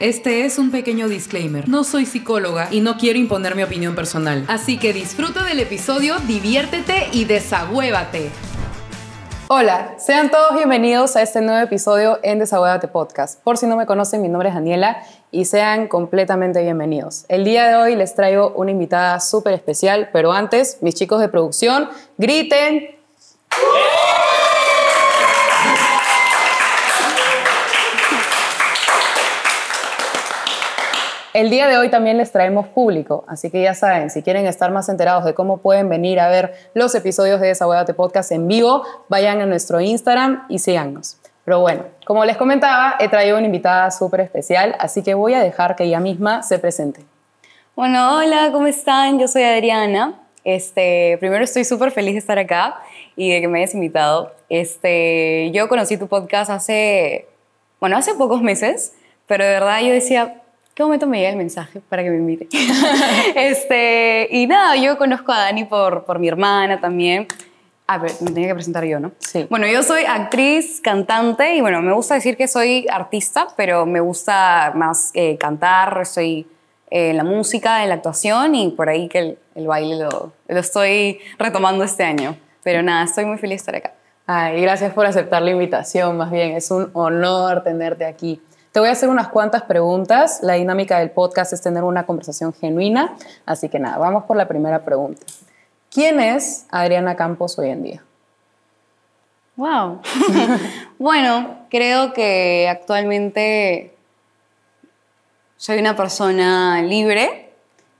Este es un pequeño disclaimer. No soy psicóloga y no quiero imponer mi opinión personal. Así que disfruta del episodio, diviértete y desagüévate. Hola, sean todos bienvenidos a este nuevo episodio en Desahuévate Podcast. Por si no me conocen, mi nombre es Daniela y sean completamente bienvenidos. El día de hoy les traigo una invitada súper especial, pero antes, mis chicos de producción, griten. El día de hoy también les traemos público, así que ya saben, si quieren estar más enterados de cómo pueden venir a ver los episodios de Desahuévate Podcast en vivo, vayan a nuestro Instagram y síganos. Pero bueno, como les comentaba, he traído una invitada súper especial, así que voy a dejar que ella misma se presente. Bueno, hola, ¿cómo están? Yo soy Adriana. Este, primero estoy súper feliz de estar acá y de que me hayas invitado. Este, yo conocí tu podcast hace, bueno, hace pocos meses, pero de verdad yo decía, ¿qué momento me llega el mensaje para que me invite? este, y nada, yo conozco a Dani por, por mi hermana también. A ver, me tenía que presentar yo, ¿no? Sí. Bueno, yo soy actriz, cantante y bueno, me gusta decir que soy artista, pero me gusta más eh, cantar, estoy eh, en la música, en la actuación y por ahí que el, el baile lo, lo estoy retomando este año. Pero nada, estoy muy feliz de estar acá. Ay, gracias por aceptar la invitación, más bien, es un honor tenerte aquí. Te voy a hacer unas cuantas preguntas. La dinámica del podcast es tener una conversación genuina. Así que nada, vamos por la primera pregunta. ¿Quién es Adriana Campos hoy en día? Wow. bueno, creo que actualmente soy una persona libre.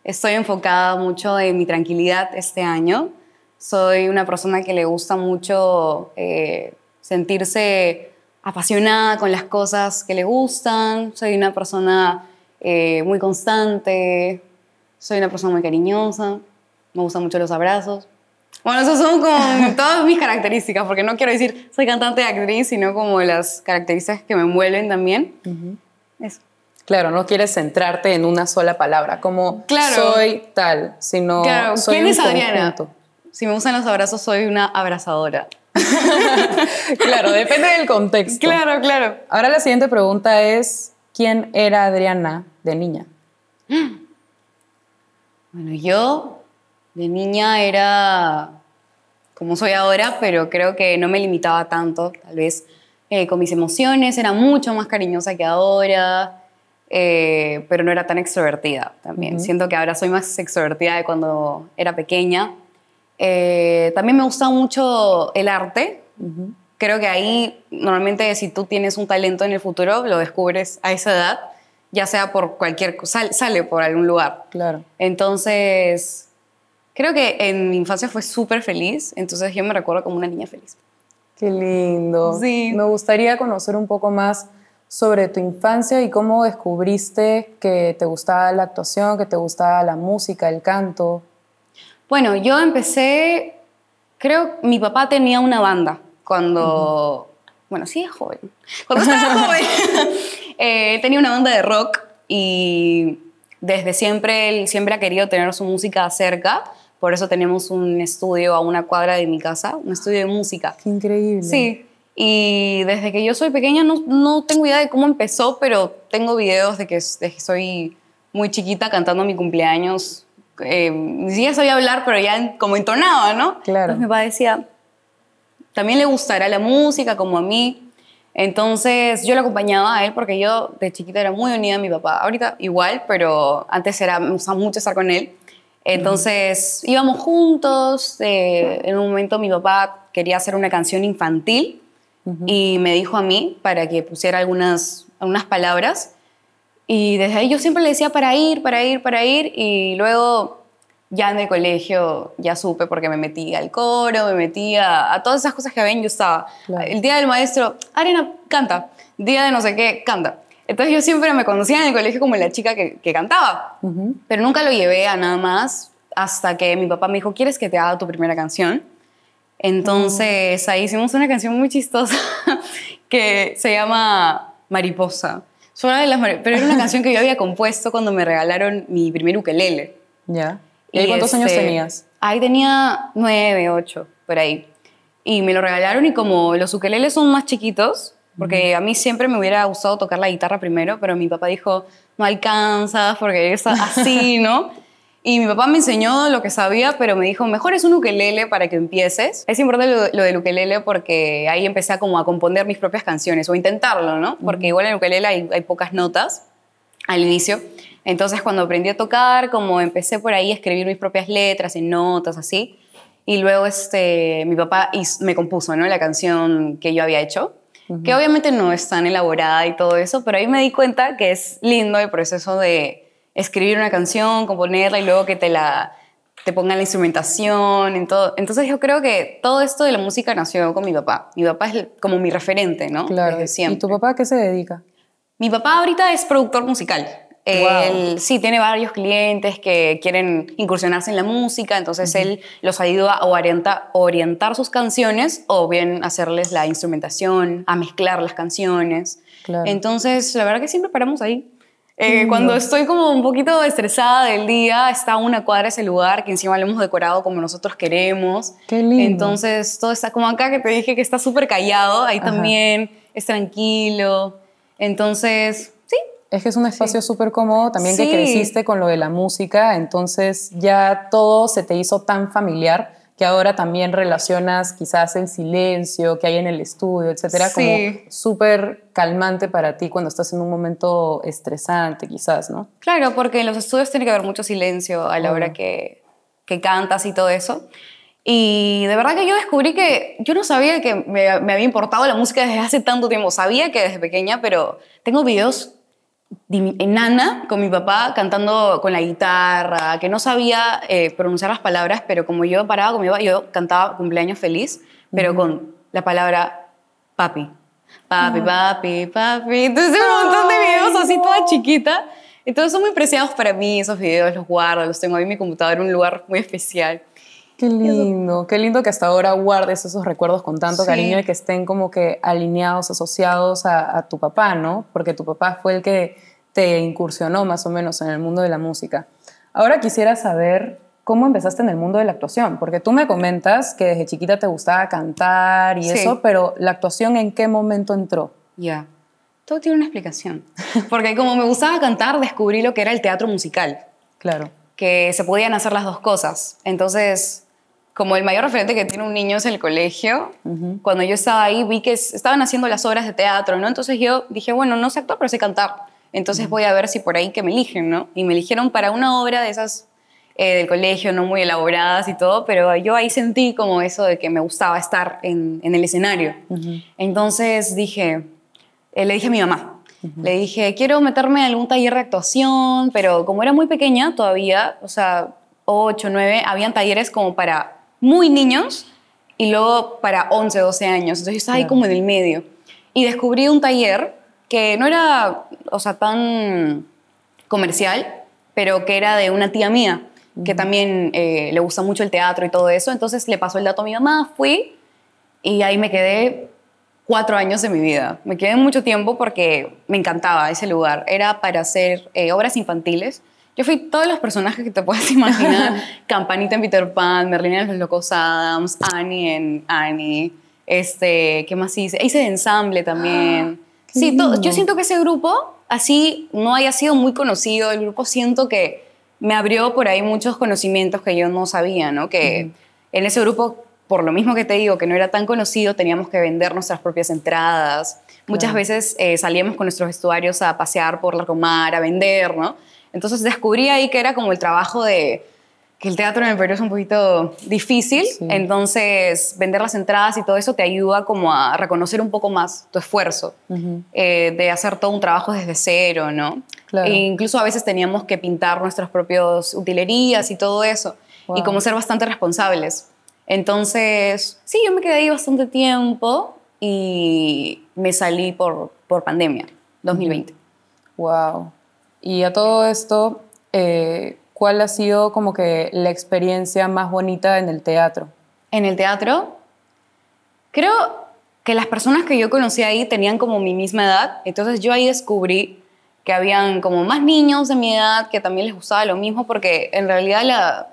Estoy enfocada mucho en mi tranquilidad este año. Soy una persona que le gusta mucho eh, sentirse apasionada con las cosas que le gustan. Soy una persona eh, muy constante. Soy una persona muy cariñosa. Me gustan mucho los abrazos. Bueno, esas son como todas mis características, porque no quiero decir soy cantante y actriz, sino como las características que me envuelven también. Eso. Claro, no quieres centrarte en una sola palabra, como Claro. soy tal, sino Claro, soy ¿quién un es Adriana? conjunto. Si me gustan los abrazos, soy una abrazadora. Claro, depende del contexto. Claro, claro. Ahora la siguiente pregunta es, ¿quién era Adriana de niña? Bueno, yo de niña era como soy ahora, pero creo que no me limitaba tanto, tal vez eh, con mis emociones, era mucho más cariñosa que ahora, eh, pero no era tan extrovertida también. Siento que ahora soy más extrovertida de cuando era pequeña. Eh, también me gusta mucho el arte. Creo que ahí normalmente si tú tienes un talento en el futuro, lo descubres a esa edad, ya sea por cualquier cosa, sale por algún lugar. Claro. Entonces, creo que en mi infancia fue súper feliz, entonces yo me recuerdo como una niña feliz. Qué lindo. Sí. Me gustaría conocer un poco más sobre tu infancia y cómo descubriste que te gustaba la actuación, que te gustaba la música, el canto. Bueno, yo empecé, creo, mi papá tenía una banda cuando, bueno, sí es joven, cuando estaba joven, eh, tenía una banda de rock y desde siempre él siempre ha querido tener su música cerca, por eso tenemos un estudio a una cuadra de mi casa, un estudio de música. Qué increíble. Sí, y desde que yo soy pequeña no, no tengo idea de cómo empezó, pero tengo videos de que, de que soy muy chiquita cantando mi cumpleaños. Eh, ni siquiera sabía hablar, pero ya en- como entonaba, ¿no? Claro. Entonces mi papá decía, también le gustará la música como a mí. Entonces yo lo acompañaba a él porque yo de chiquita era muy unida a mi papá. Ahorita igual, pero antes era, me gustaba mucho estar con él. Entonces íbamos juntos. eh, en un momento mi papá quería hacer una canción infantil y me dijo a mí para que pusiera algunas, algunas palabras. Y desde ahí yo siempre le decía para ir, para ir, para ir. Y luego ya en el colegio ya supe porque me metí al coro, me metí a, a todas esas cosas que ven, yo estaba. Claro. El día del maestro, Arena, canta. Día de no sé qué, canta. Entonces yo siempre me conocía en el colegio como la chica que, que cantaba. Pero nunca lo llevé a nada más hasta que mi papá me dijo, ¿quieres que te haga tu primera canción? Entonces ahí hicimos una canción muy chistosa que se llama Mariposa. Una de las mari- pero era una canción que yo había compuesto cuando me regalaron mi primer ukelele. Ya. ¿Y ahí cuántos años este, tenías? Ahí tenía nueve, ocho, por ahí. Y me lo regalaron y como los ukeleles son más chiquitos, Porque a mí siempre me hubiera gustado tocar la guitarra primero, pero mi papá dijo, no alcanzas porque es así, ¿no? Y mi papá me enseñó lo que sabía, pero me dijo, mejor es un ukelele para que empieces. Es importante lo, lo del ukelele porque ahí empecé a como a componer mis propias canciones o intentarlo, ¿no? Porque igual en el ukelele hay, hay pocas notas al inicio. Entonces cuando aprendí a tocar, como empecé por ahí a escribir mis propias letras en notas, así. Y luego este, mi papá me compuso ¿no? la canción que yo había hecho, que obviamente no es tan elaborada y todo eso, pero ahí me di cuenta que es lindo el proceso de escribir una canción, componerla y luego que te la te pongan la instrumentación, en todo. Entonces yo creo que todo esto de la música nació con mi papá. Mi papá es como mi referente, ¿no? Claro. ¿Y tu papá a qué se dedica? Mi papá ahorita es productor musical. Él sí tiene varios clientes que quieren incursionarse en la música, entonces él los ayuda a orientar, orientar sus canciones o bien hacerles la instrumentación, a mezclar las canciones. Entonces, la verdad que siempre paramos ahí. Eh, cuando estoy como un poquito estresada del día, está una cuadra ese lugar que encima lo hemos decorado como nosotros queremos. Qué lindo. Entonces, todo está como acá que te dije que está súper callado, ahí también es tranquilo. Entonces, es que es un espacio súper cómodo, también que creciste con lo de la música, entonces ya todo se te hizo tan familiar que ahora también relacionas quizás el silencio que hay en el estudio, etcétera, como súper calmante para ti cuando estás en un momento estresante, quizás, ¿no? Claro, porque en los estudios tiene que haber mucho silencio a la hora que, que cantas y todo eso. Y de verdad que yo descubrí que yo no sabía que me, me, había importado la música desde hace tanto tiempo. Sabía que desde pequeña, pero tengo videos enana con mi papá cantando con la guitarra, que no sabía eh, pronunciar las palabras, pero como yo paraba con mi papá, yo cantaba cumpleaños feliz, pero con la palabra papi. Papi, ah. papi, papi. Entonces un montón de videos así toda chiquita. Entonces son muy preciados para mí esos videos, los guardo, los tengo ahí en mi computadora en un lugar muy especial. Qué lindo, qué lindo que hasta ahora guardes esos recuerdos con tanto cariño y que estén como que alineados, asociados a, tu papá, ¿no? Porque tu papá fue el que te incursionó más o menos en el mundo de la música. Ahora quisiera saber cómo empezaste en el mundo de la actuación, porque tú me comentas que desde chiquita te gustaba cantar y eso, pero la actuación en qué momento entró? Ya, todo tiene una explicación, porque como me gustaba cantar, descubrí lo que era el teatro musical. Claro. Que se podían hacer las dos cosas. Entonces, como el mayor referente que tiene un niño es el colegio, cuando yo estaba ahí vi que estaban haciendo las obras de teatro, ¿no? Entonces yo dije, bueno, no sé actuar, pero sé cantar. Entonces voy a ver si por ahí que me eligen, ¿no? Y me eligieron para una obra de esas eh, del colegio, no muy elaboradas y todo, pero yo ahí sentí como eso de que me gustaba estar en, el escenario. Entonces dije, eh, le dije a mi mamá, le dije, quiero meterme en algún taller de actuación, pero como era muy pequeña todavía, o sea, 8, 9, habían talleres como para muy niños y luego para 11, 12 años. Entonces yo estaba ahí como en el medio. Y descubrí un taller que no era, o sea, tan comercial, pero que era de una tía mía, que también eh, le gusta mucho el teatro y todo eso. Entonces le pasó el dato a mi mamá, fui y ahí me quedé cuatro años de mi vida. Me quedé mucho tiempo porque me encantaba ese lugar. Era para hacer eh, obras infantiles yo fui todos los personajes que te puedas imaginar. Campanita en Peter Pan, Merlina en los Locos Adams, Annie en Annie. Este, ¿qué más hice? Hice de ensamble también. sí, yo siento que ese grupo, así no haya sido muy conocido, el grupo siento que me abrió por ahí muchos conocimientos que yo no sabía, ¿no? Que en ese grupo, por lo mismo que te digo, que no era tan conocido, teníamos que vender nuestras propias entradas. Muchas veces eh, salíamos con nuestros vestuarios a pasear por la Comar, a vender, ¿no? Entonces descubrí ahí que era como el trabajo de que el teatro en el Perú es un poquito difícil, entonces vender las entradas y todo eso te ayuda como a reconocer un poco más tu esfuerzo eh, de hacer todo un trabajo desde cero, ¿no? E incluso a veces teníamos que pintar nuestras propias utilerías y todo eso, y como ser bastante responsables. Entonces, sí, yo me quedé ahí bastante tiempo y me salí por, por pandemia, 2020. Wow. Y a todo esto, eh, ¿cuál ha sido como que la experiencia más bonita en el teatro? En el teatro, creo que las personas que yo conocí ahí tenían como mi misma edad, entonces yo ahí descubrí que habían como más niños de mi edad que también les gustaba lo mismo, porque en realidad la,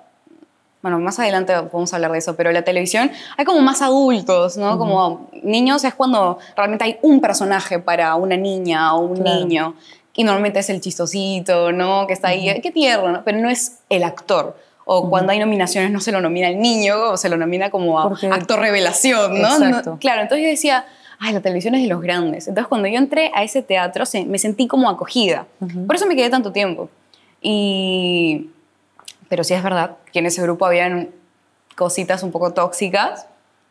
bueno, más adelante podemos hablar de eso, pero la televisión hay como más adultos, ¿no? Como niños es cuando realmente hay un personaje para una niña o un niño. Y normalmente es el chistosito, ¿no? Que está ahí, qué tierno, ¿no? Pero no es el actor. O cuando hay nominaciones no se lo nomina el niño, o se lo nomina como actor revelación, ¿no? Exacto. Claro, entonces yo decía, ay, la televisión es de los grandes. Entonces cuando yo entré a ese teatro me sentí como acogida. Por eso me quedé tanto tiempo. Y... Pero sí es verdad que en ese grupo habían cositas un poco tóxicas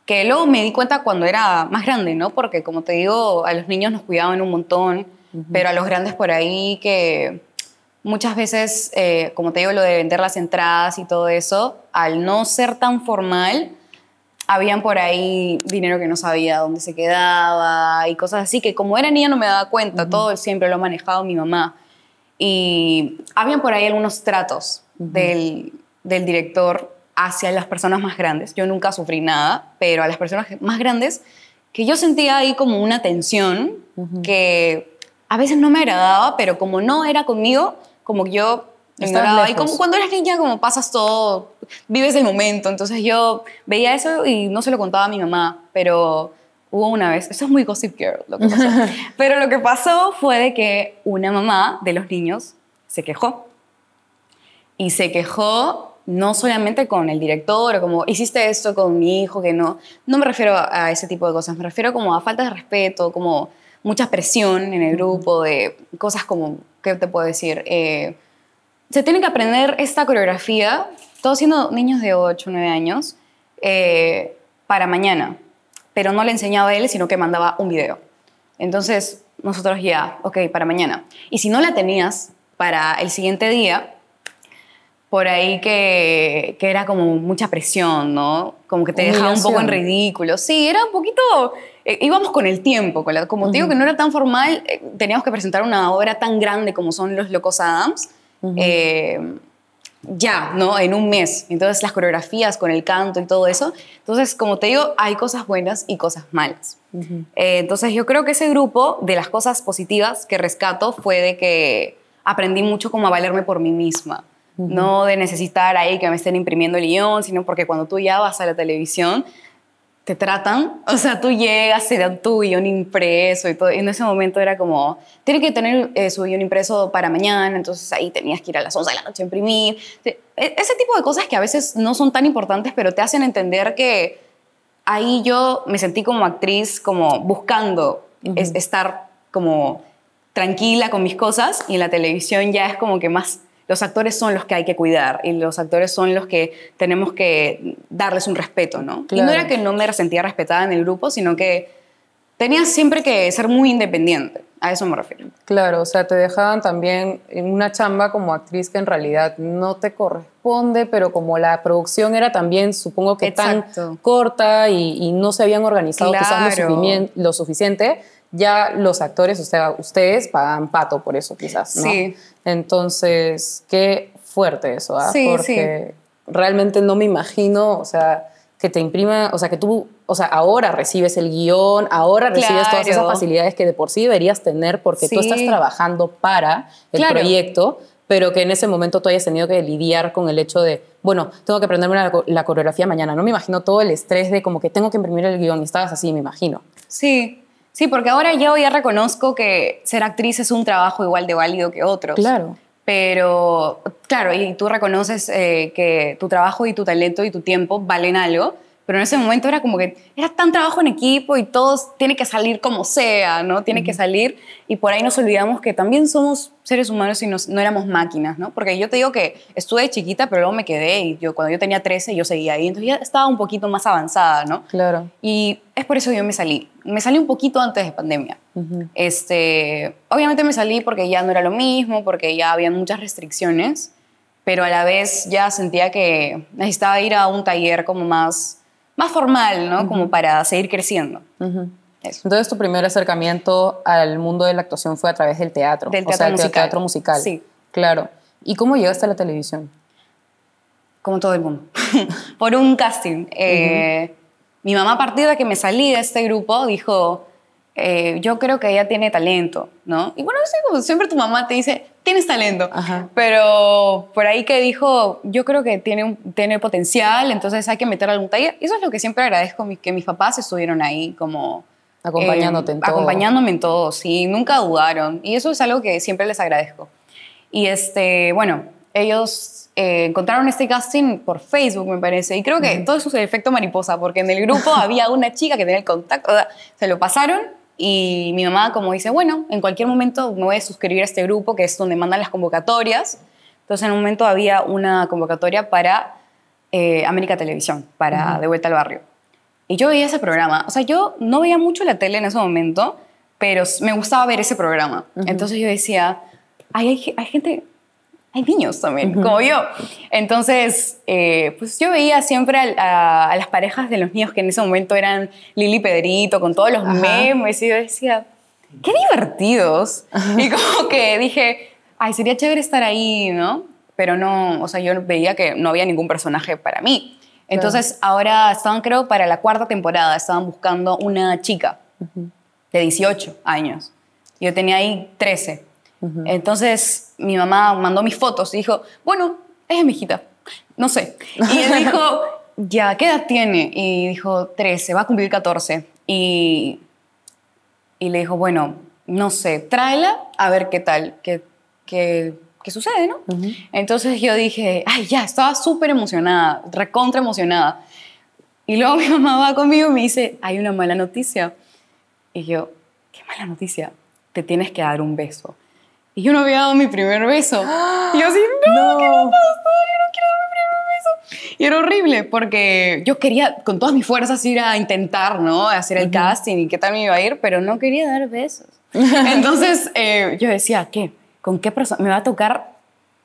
que luego me di cuenta cuando era más grande, ¿no? Porque como te digo, a los niños nos cuidaban un montón, pero a los grandes por ahí que muchas veces, eh, como te digo, lo de vender las entradas y todo eso, al no ser tan formal, habían por ahí dinero que no sabía dónde se quedaba y cosas así, que como era niña no me daba cuenta, todo siempre lo ha manejado mi mamá. Y habían por ahí algunos tratos del, del, director hacia las personas más grandes. Yo nunca sufrí nada, pero a las personas más grandes, que yo sentía ahí como una tensión que a veces no me agradaba, pero como no era conmigo, como yo y como cuando eres niña, como pasas todo, vives el momento. Entonces yo veía eso y no se lo contaba a mi mamá, pero hubo una vez, eso es muy Gossip Girl lo que pasó, pero lo que pasó fue de que una mamá de los niños se quejó. Y se quejó no solamente con el director, o como hiciste esto con mi hijo, que no, no me refiero a ese tipo de cosas, me refiero como a falta de respeto, como mucha presión en el grupo, de cosas como, ¿qué te puedo decir? Eh, se tienen que aprender esta coreografía, todos siendo niños de 8 o 9 años, eh, para mañana. Pero no le enseñaba a él, sino que mandaba un video. Entonces, nosotros ya, ok, para mañana. Y si no la tenías para el siguiente día, por ahí que, que era como mucha presión, ¿no? Como que te dejaba un poco en ridículo. Sí, era un poquito... Eh, íbamos con el tiempo, con como te digo que no era tan formal, eh, teníamos que presentar una obra tan grande como son Los Locos Adams eh, ya, ¿no? En un mes. Entonces las coreografías con el canto y todo eso. Entonces, como te digo, hay cosas buenas y cosas malas. Eh, entonces yo creo que ese grupo de las cosas positivas que rescato fue de que aprendí mucho como a valerme por mí misma. No de necesitar ahí que me estén imprimiendo el guion, sino porque cuando tú ya vas a la televisión, te tratan, o sea, tú llegas, se dan tu guion impreso y todo, y en ese momento era como, tiene que tener eh, su guion impreso para mañana, entonces ahí tenías que ir a las 11 de la noche a imprimir, e, ese tipo de cosas que a veces no son tan importantes, pero te hacen entender que ahí yo me sentí como actriz, como buscando estar como tranquila con mis cosas, y en la televisión ya es como que más los actores son los que hay que cuidar y los actores son los que tenemos que darles un respeto, ¿no? Y no era que no me sentía respetada en el grupo, sino que tenía siempre que ser muy independiente. A eso me refiero. Claro, o sea, te dejaban también en una chamba como actriz que en realidad no te corresponde, pero como la producción era también, supongo que tan corta y, no se habían organizado quizás lo, suficiente, ya los actores, o sea, ustedes pagan pato por eso quizás, ¿no? Sí. Entonces, qué fuerte eso, ¿ah? Sí, Porque realmente no me imagino, o sea, que te imprima, o sea, que tú, o sea, ahora recibes el guion, ahora recibes todas esas facilidades que de por sí deberías tener porque tú estás trabajando para el proyecto, pero que en ese momento tú hayas tenido que lidiar con el hecho de, bueno, tengo que aprenderme la, la coreografía mañana. No me imagino todo el estrés de como que tengo que imprimir el guion y estabas así, me imagino. Sí, Sí, porque ahora yo ya reconozco que ser actriz es un trabajo igual de válido que otros. Claro. Pero, claro, y tú reconoces eh, que tu trabajo y tu talento y tu tiempo valen algo, pero en ese momento era como que era tan trabajo en equipo y todos tiene que salir como sea, ¿no? Tiene que salir y por ahí nos olvidamos que también somos seres humanos y no éramos máquinas, ¿no? Porque yo te digo que estuve chiquita, pero luego me quedé y yo cuando yo tenía 13 yo seguía ahí, entonces ya estaba un poquito más avanzada, ¿no? Claro. Y es por eso que yo me salí. Me salí un poquito antes de pandemia. este, obviamente me salí porque ya no era lo mismo, porque ya había muchas restricciones, pero a la vez ya sentía que necesitaba ir a un taller como más más formal, ¿no? Como para seguir creciendo. Entonces, tu primer acercamiento al mundo de la actuación fue a través del teatro. Del teatro, musical. teatro musical. Sí. Claro. ¿Y cómo llegaste a la televisión? Como todo el mundo. Por un casting. Eh, mi mamá, a partir de que me salí de este grupo, dijo, eh, yo creo que ella tiene talento, ¿no? Y bueno, como siempre tu mamá te dice, tienes talento. Ajá. Pero por ahí que dijo, yo creo que tiene, un- tiene potencial, entonces hay que meter algún taller. Eso es lo que siempre agradezco, que mis papás estuvieron ahí como... Acompañándote eh, en todo. Acompañándome en todo, sí, nunca dudaron. Y eso es algo que siempre les agradezco. Y este, bueno, ellos eh, encontraron este casting por Facebook, me parece. Y creo que todo eso es el efecto mariposa, porque en el grupo había una chica que tenía el contacto, o sea, se lo pasaron y mi mamá como dice, bueno, en cualquier momento me voy a suscribir a este grupo, que es donde mandan las convocatorias. Entonces en un momento había una convocatoria para eh, América Televisión, para De Vuelta al Barrio. Y yo veía ese programa. O sea, yo no veía mucho la tele en ese momento, pero me gustaba ver ese programa. Entonces yo decía, Ay, hay, hay gente, hay niños también, como yo. Entonces, eh, pues yo veía siempre a, a las parejas de los niños que en ese momento eran Lili y Pedrito, con todos los Ajá. memes, y yo decía, qué divertidos. Y como que dije, ay, sería chévere estar ahí, ¿no? Pero no, o sea, yo veía que no había ningún personaje para mí. Entonces, ahora estaban, creo, para la cuarta temporada, estaban buscando una chica de 18 años. Yo tenía ahí 13. Entonces, mi mamá mandó mis fotos y dijo, bueno, es mi hijita, no sé. Y él dijo, ya, ¿qué edad tiene? Y dijo, 13, va a cumplir 14. Y, y le dijo, bueno, no sé, tráela a ver qué tal, qué, qué, qué sucede, ¿no? Entonces yo dije, ay, ya, estaba súper emocionada, recontra emocionada. Y luego mi mamá va conmigo y me dice, hay una mala noticia. Y yo, ¿qué mala noticia? Te tienes que dar un beso. Y yo no había dado mi primer beso. Y yo así, no, ¿qué va a pasar? Yo no quiero dar mi primer beso. Y era horrible porque yo quería con todas mis fuerzas ir a intentar, ¿no? Hacer el casting y qué tal me iba a ir, pero no quería dar besos. Entonces eh, yo decía, ¿qué? ¿Con qué persona? Me va a tocar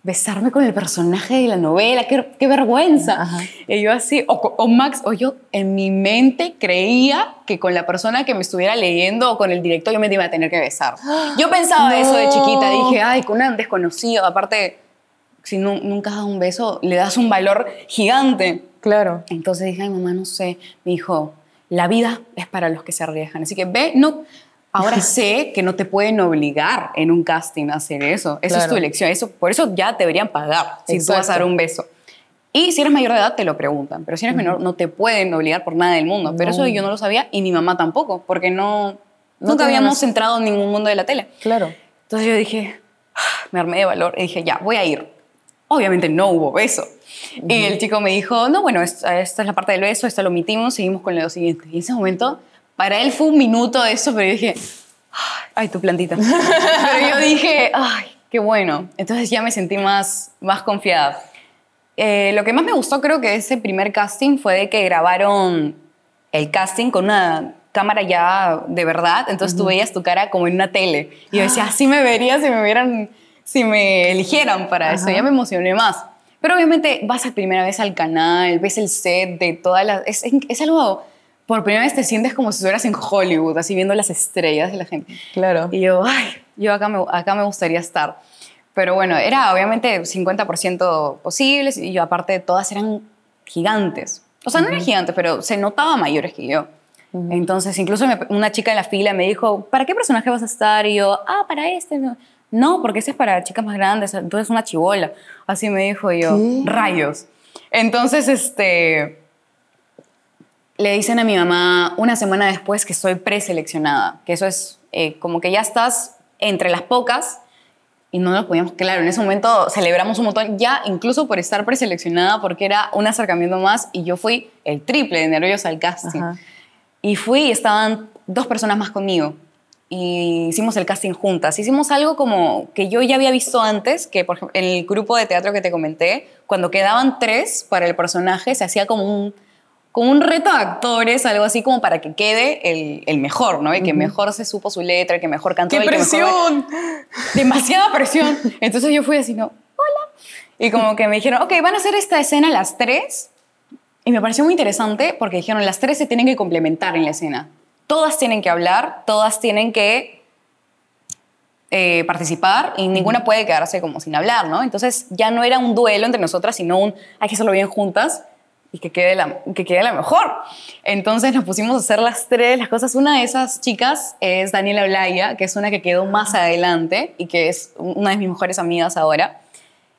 besarme con el personaje de la novela, qué, qué vergüenza. Ajá. Y yo así, o, Max, o yo en mi mente creía que con la persona que me estuviera leyendo o con el director yo me iba a tener que besar. Yo pensaba No. eso de chiquita, dije, ay, con un desconocido, aparte, si nu- nunca has dado un beso, le das un valor gigante. Claro. Entonces dije, ay, mamá, no sé. Me dijo, la vida es para los que se arriesgan. Así que ve, no. Ahora sé que no te pueden obligar en un casting a hacer eso. Esa es Claro. tu elección. Eso, por eso ya te deberían pagar si tú vas a Exacto. dar un beso. Y si eres mayor de edad, te lo preguntan. Pero si eres menor, no te pueden obligar por nada del mundo. Pero No. eso yo no lo sabía y mi mamá tampoco, porque no, No nunca habíamos eso. entrado en ningún mundo de la tele. Claro. Entonces yo dije, "Ah", me armé de valor y dije, ya, voy a ir. Obviamente no hubo beso. Y el chico me dijo, no, bueno, esta, esta es la parte del beso, esta lo omitimos, seguimos con lo siguiente. Y en ese momento, para él fue un minuto de eso, pero yo dije, ay, tu plantita. pero yo dije, ay, qué bueno. Entonces ya me sentí más, más confiada. Eh, lo que más me gustó creo que de ese primer casting fue de que grabaron el casting con una cámara ya de verdad, entonces tú veías tu cara como en una tele. Y yo decía, así me vería si me hubieran, si me eligieran para eso. Ya me emocioné más. Pero obviamente vas a primera vez al canal, ves el set de todas las... Es, es algo... Por primera vez te sientes como si estuvieras en Hollywood, así viendo las estrellas de la gente. Claro. Y yo, ay, yo acá me, acá me gustaría estar. Pero bueno, era obviamente 50% posibles y yo aparte todas eran gigantes. O sea, no eran gigantes, pero se notaba mayores que yo. Entonces, incluso me- una chica en la fila me dijo, ¿para qué personaje vas a estar? Y yo, ah, para este. No, porque ese es para chicas más grandes, tú eres una chivola. Así me dijo yo, ¿Qué? rayos. Entonces, este, le dicen a mi mamá una semana después que estoy preseleccionada, que eso es eh, como que ya estás entre las pocas y no lo podíamos, claro, en ese momento celebramos un montón, ya incluso por estar preseleccionada, porque era un acercamiento más y yo fui el triple de nerviosa al casting. Ajá. Y fui y estaban dos personas más conmigo. Y hicimos el casting juntas. Hicimos algo como que yo ya había visto antes, que por ejemplo, en el grupo de teatro que te comenté, cuando quedaban tres para el personaje, se hacía como un, como un reto de actores, algo así como para que quede el, el mejor, ¿no? El que mejor se supo su letra, el que mejor cantó. ¡Qué el que mejor- presión! demasiada presión. Entonces yo fui así, no, hola. Y como que me dijeron, ok, van a hacer esta escena las tres. Y me pareció muy interesante porque dijeron, las tres se tienen que complementar en la escena. Todas tienen que hablar, todas tienen que eh, participar y ninguna puede quedarse como sin hablar, ¿no? Entonces ya no era un duelo entre nosotras, sino un, hay que hacerlo bien juntas. Y que quede, la, que quede la mejor. Entonces nos pusimos a hacer las tres, las cosas. Una de esas chicas es Daniela Blaya, que es una que quedó más adelante y que es una de mis mejores amigas ahora.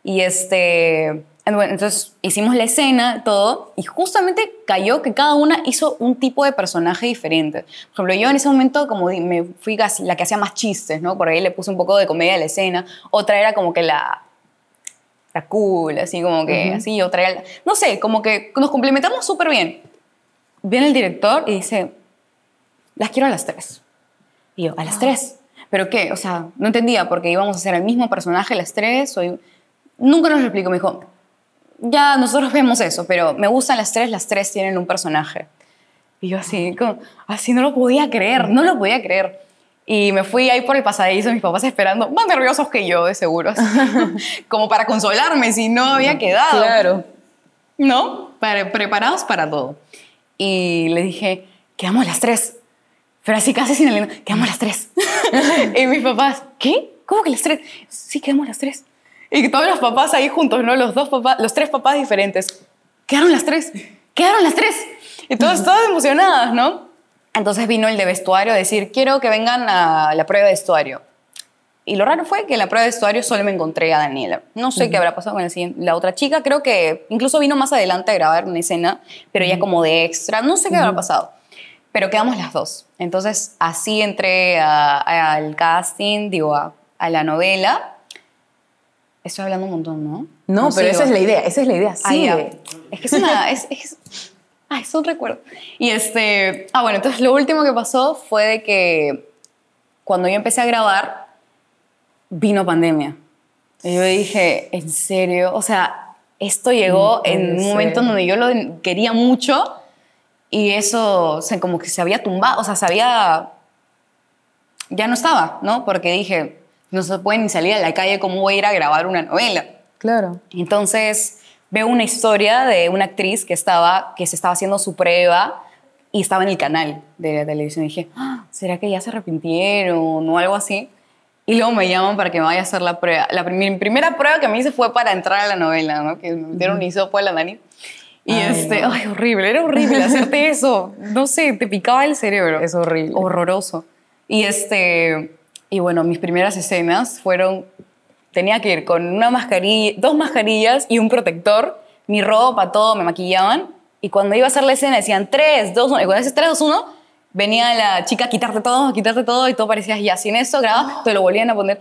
Y este, entonces hicimos la escena, todo, y justamente cayó que cada una hizo un tipo de personaje diferente. Por ejemplo, yo en ese momento como me fui la que hacía más chistes, ¿no? Por ahí le puse un poco de comedia a la escena. Otra era como que la cool, así como que, así, otra, era, no sé, como que nos complementamos súper bien. Viene el director y dice, las quiero a las tres. Y yo, ¿a las tres? ¿Pero qué? O sea, no entendía porque íbamos a hacer el mismo personaje las tres. O... Nunca nos lo explicó, me dijo, ya nosotros vemos eso, pero me gustan las tres, las tres tienen un personaje. Y yo así, como, así no lo podía creer, no lo podía creer. Y me fui ahí por el pasadizo, mis papás esperando, más nerviosos que yo, de seguro. como para consolarme si no había quedado. Claro. ¿No? Para, preparados para todo. Y le dije, quedamos las tres. Pero así casi sin aliento, quedamos las tres. y mis papás, ¿qué? ¿Cómo que las tres? Sí, quedamos las tres. Y todos los papás ahí juntos, ¿no? Los dos papás, los tres papás diferentes. Quedaron las tres. Quedaron las tres. Y todos, todas emocionadas, ¿no? Entonces vino el de vestuario a decir, quiero que vengan a la prueba de vestuario. Y lo raro fue que en la prueba de vestuario solo me encontré a Daniela. No sé qué habrá pasado con la otra chica. Creo que incluso vino más adelante a grabar una escena, pero ya como de extra. No sé qué habrá pasado. Pero quedamos las dos. Entonces así entré al casting, digo, a, la novela. Estoy hablando un montón, ¿no? No, pero esa es la idea. Esa es la idea. Sí. es que es una... es, Ay, es un recuerdo. Y este, ah, bueno, entonces lo último que pasó fue de que cuando yo empecé a grabar, vino pandemia. Y yo dije, ¿en serio? O sea, esto llegó en un momento en donde yo lo quería mucho y eso, o sea, como que se había tumbado, o sea, se había, ya no estaba, ¿no? Porque dije, no se puede ni salir a la calle, ¿cómo voy a ir a grabar una novela? Claro. Entonces, veo una historia de una actriz que, estaba, que se estaba haciendo su prueba y estaba en el canal de la televisión. Y dije, ah, ¿será que ya se arrepintieron o algo así? Y luego me llaman para que me vaya a hacer la prueba. La primera prueba que me hice fue para entrar a la novela, ¿no? Que me dieron un hisopo a la nariz. Y este, ay, horrible, era horrible hacerte eso. No sé, te picaba el cerebro. Es horrible. Horroroso. Y este, y bueno, mis primeras escenas fueron tenía que ir con una mascarilla, dos mascarillas y un protector, mi ropa, todo, me maquillaban. Y cuando iba a hacer la escena decían 3, 2, 1. Y cuando dices 3, 2, 1, venía la chica a quitarte todo, a quitarte todo y todo parecía ya sin eso, grababa, te lo volvían a poner.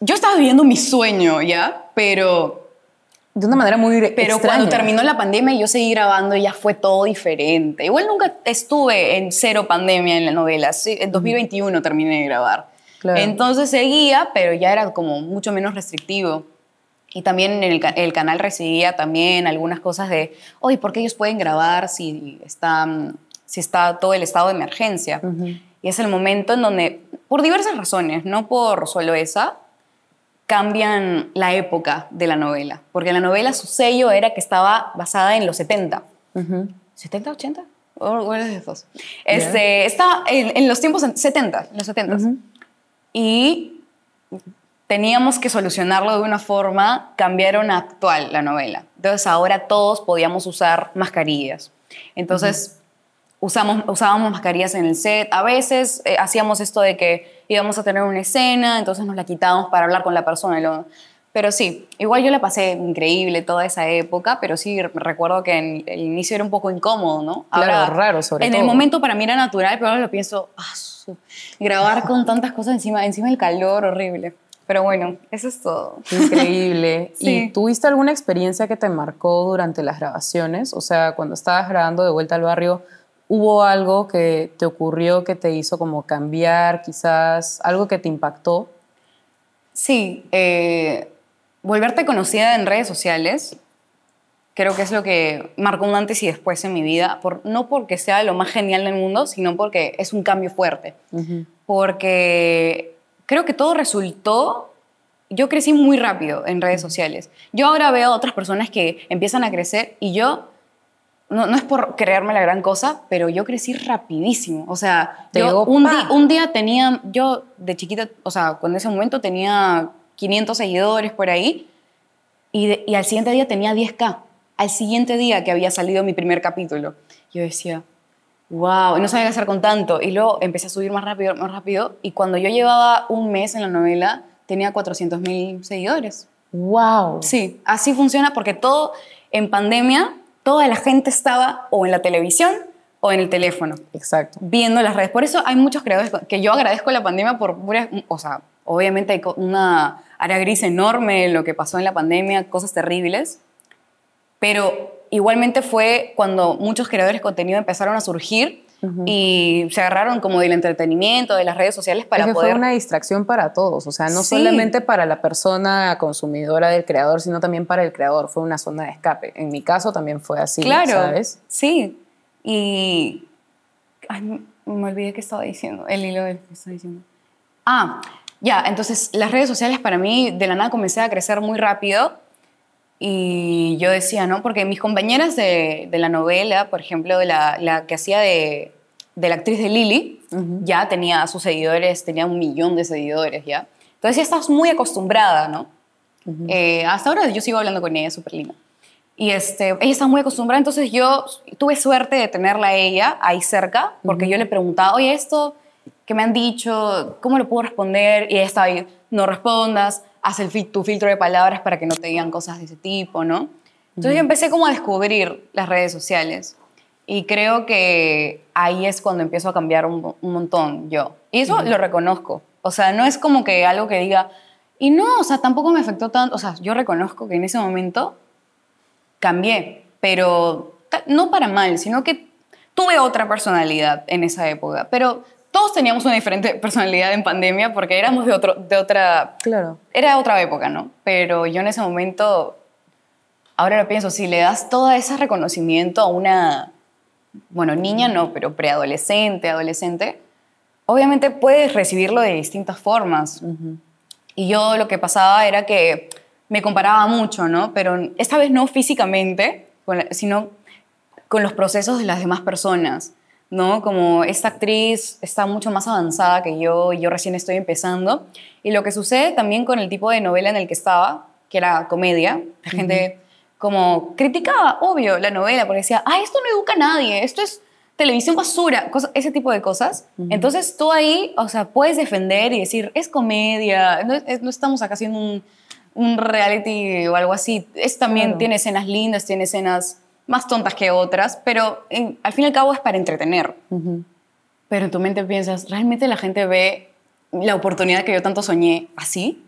Yo estaba viviendo mi sueño, ¿ya? Pero... De una manera muy Pero cuando terminó la pandemia yo seguí grabando y ya fue todo diferente. Igual nunca estuve en cero pandemia en la novela. En 2021 terminé de grabar. Entonces seguía, pero ya era como mucho menos restrictivo. Y también el, el canal recibía también algunas cosas de, oye, ¿por qué ellos pueden grabar si está, si está todo el estado de emergencia? Y es el momento en donde, por diversas razones, no por solo esa, cambian la época de la novela. Porque la novela, su sello era que estaba basada en los 70. ¿70, 80? ¿O es de esos? Este, Está en, los tiempos 70, los 70 y teníamos que solucionarlo de una forma, cambiaron a actual la novela. Entonces ahora todos podíamos usar mascarillas. Entonces usamos, usábamos mascarillas en el set. A veces eh, hacíamos esto de que íbamos a tener una escena, entonces nos la quitábamos para hablar con la persona. Pero sí, igual yo la pasé increíble toda esa época, pero sí recuerdo que en el inicio era un poco incómodo, ¿no? Claro, raro sobre en todo. En el momento para mí era natural, pero ahora lo pienso, ah, grabar con tantas cosas encima, encima del calor, horrible. Pero bueno, eso es todo. Increíble. ¿Y tuviste alguna experiencia que te marcó durante las grabaciones? O sea, cuando estabas grabando de vuelta al barrio, ¿hubo algo que te ocurrió que te hizo como cambiar, quizás algo que te impactó? Sí, eh, volverte conocida en redes sociales creo que es lo que marcó un antes y después en mi vida, por, no porque sea lo más genial del mundo, sino porque es un cambio fuerte. Porque creo que todo resultó, yo crecí muy rápido en redes sociales. Yo ahora veo a otras personas que empiezan a crecer y yo, no, no es por creerme la gran cosa, pero yo crecí rapidísimo. O sea, yo un, un día tenía, yo de chiquita, o sea, cuando ese momento tenía 500 seguidores por ahí y, y al siguiente día tenía 10k al siguiente día que había salido mi primer capítulo. Yo decía, wow, no sabía qué hacer con tanto. Y luego empecé a subir más rápido, más rápido. Y cuando yo llevaba un mes en la novela, tenía 400 mil seguidores. Wow. Sí, así funciona porque todo en pandemia, toda la gente estaba o en la televisión o en el teléfono, Exacto. viendo las redes. Por eso hay muchos creadores que yo agradezco la pandemia por puras- o sea, obviamente hay una área gris enorme en lo que pasó en la pandemia, cosas terribles, pero igualmente fue cuando muchos creadores de contenido empezaron a surgir y se agarraron como del entretenimiento, de las redes sociales para es que poder... fue una distracción para todos, o sea, no Sí. solamente para la persona consumidora del creador, sino también para el creador. Fue una zona de escape. En mi caso también fue así, claro, ¿sabes? sí. Y... Ay, me olvidé qué estaba diciendo, el hilo del que estaba diciendo. Ah, ya, entonces las redes sociales para mí de la nada comencé a crecer muy rápido y yo decía, ¿no? Porque mis compañeras de, de la novela, por ejemplo, de la, la que hacía de, de la actriz de Lily, ya tenía sus seguidores, tenía un millón de seguidores ya. Entonces ya estás muy acostumbrada, ¿no? Eh, hasta ahora yo sigo hablando con ella, súper linda. Y este, ella está muy acostumbrada, entonces yo tuve suerte de tenerla a ella ahí cerca, porque yo le preguntaba, oye, esto que me han dicho, ¿cómo lo puedo responder? Y ella estaba ahí, no respondas, haz el fil- tu filtro de palabras para que no te digan cosas de ese tipo, ¿no? Entonces yo empecé como a descubrir las redes sociales. Y creo que ahí es cuando empiezo a cambiar un, un montón yo. Y eso lo reconozco. O sea, no es como que algo que diga, y no, o sea, tampoco me afectó tanto. O sea, yo reconozco que en ese momento cambié, pero no para mal, sino que tuve otra personalidad en esa época. Pero todos teníamos una diferente personalidad en pandemia porque éramos de, otro, de otra... Claro. Era otra época, ¿no? Pero yo en ese momento, ahora lo pienso, si le das todo ese reconocimiento a una, bueno, niña no, pero preadolescente, adolescente, obviamente puedes recibirlo de distintas formas. Y yo lo que pasaba era que me comparaba mucho, ¿no? Pero esta vez no físicamente, sino con los procesos de las demás personas, ¿no? Como esta actriz está mucho más avanzada que yo y yo recién estoy empezando. Y lo que sucede también con el tipo de novela en el que estaba, que era comedia, la gente como criticaba, obvio, la novela, porque decía, ah, esto no educa a nadie, esto es televisión basura, cosa- ese tipo de cosas. Entonces tú ahí, o sea, puedes defender y decir, es comedia, no, es- no estamos acá haciendo un, un reality o algo así. Es también, Claro. tiene escenas lindas, tiene escenas más tontas que otras, pero en- al fin y al cabo es para entretener. Pero en tu mente piensas, ¿realmente la gente ve la oportunidad que yo tanto soñé así?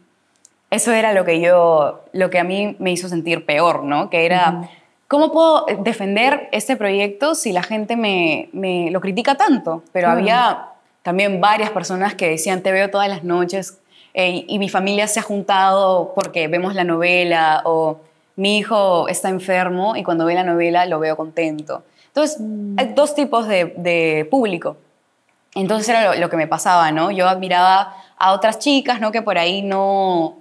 Eso era lo que yo, lo que a mí me hizo sentir peor, ¿no? Que era, ¿cómo puedo defender este proyecto si la gente me, me lo critica tanto? Pero Claro. había también varias personas que decían, te veo todas las noches eh, y mi familia se ha juntado porque vemos la novela o mi hijo está enfermo y cuando ve la novela lo veo contento. Entonces, hay dos tipos de, de público. Entonces era lo, lo que me pasaba, ¿no? Yo admiraba a otras chicas, ¿no? Que por ahí no,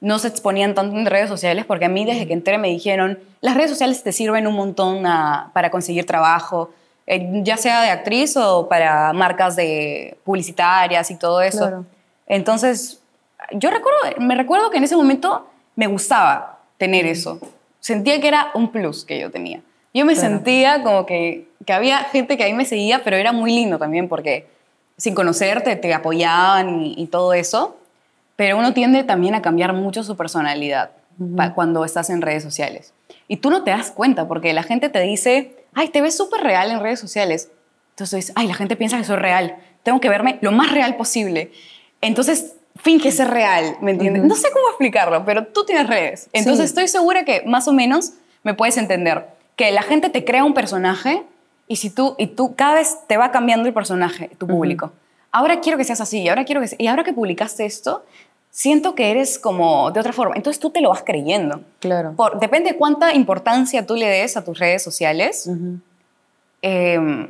no se exponían tanto en redes sociales, porque a mí desde que entré me dijeron, las redes sociales te sirven un montón a- para conseguir trabajo, eh, ya sea de actriz o para marcas de publicitarias y todo eso. Claro. Entonces, yo recuerdo, me recuerdo que en ese momento me gustaba tener eso. Sentía que era un plus que yo tenía. Yo me Claro. sentía como que, que había gente que ahí me seguía, pero era muy lindo también porque sin conocerte te apoyaban y, y todo eso. Pero uno tiende también a cambiar mucho su personalidad cuando estás en redes sociales. Y tú no te das cuenta porque la gente te dice, ay, te ves súper real en redes sociales. Entonces, ay, la gente piensa que soy real. Tengo que verme lo más real posible. Entonces, finge ser real, ¿me entiendes? No sé cómo explicarlo, pero tú tienes redes. Entonces, Sí. estoy segura que más o menos me puedes entender. Que la gente te crea un personaje y, si tú, y tú cada vez te va cambiando el personaje, tu público. Ahora quiero que seas así, y ahora quiero que se- y ahora que publicaste esto, siento que eres como de otra forma. Entonces tú te lo vas creyendo. Claro. Por, depende de cuánta importancia tú le des a tus redes sociales. eh,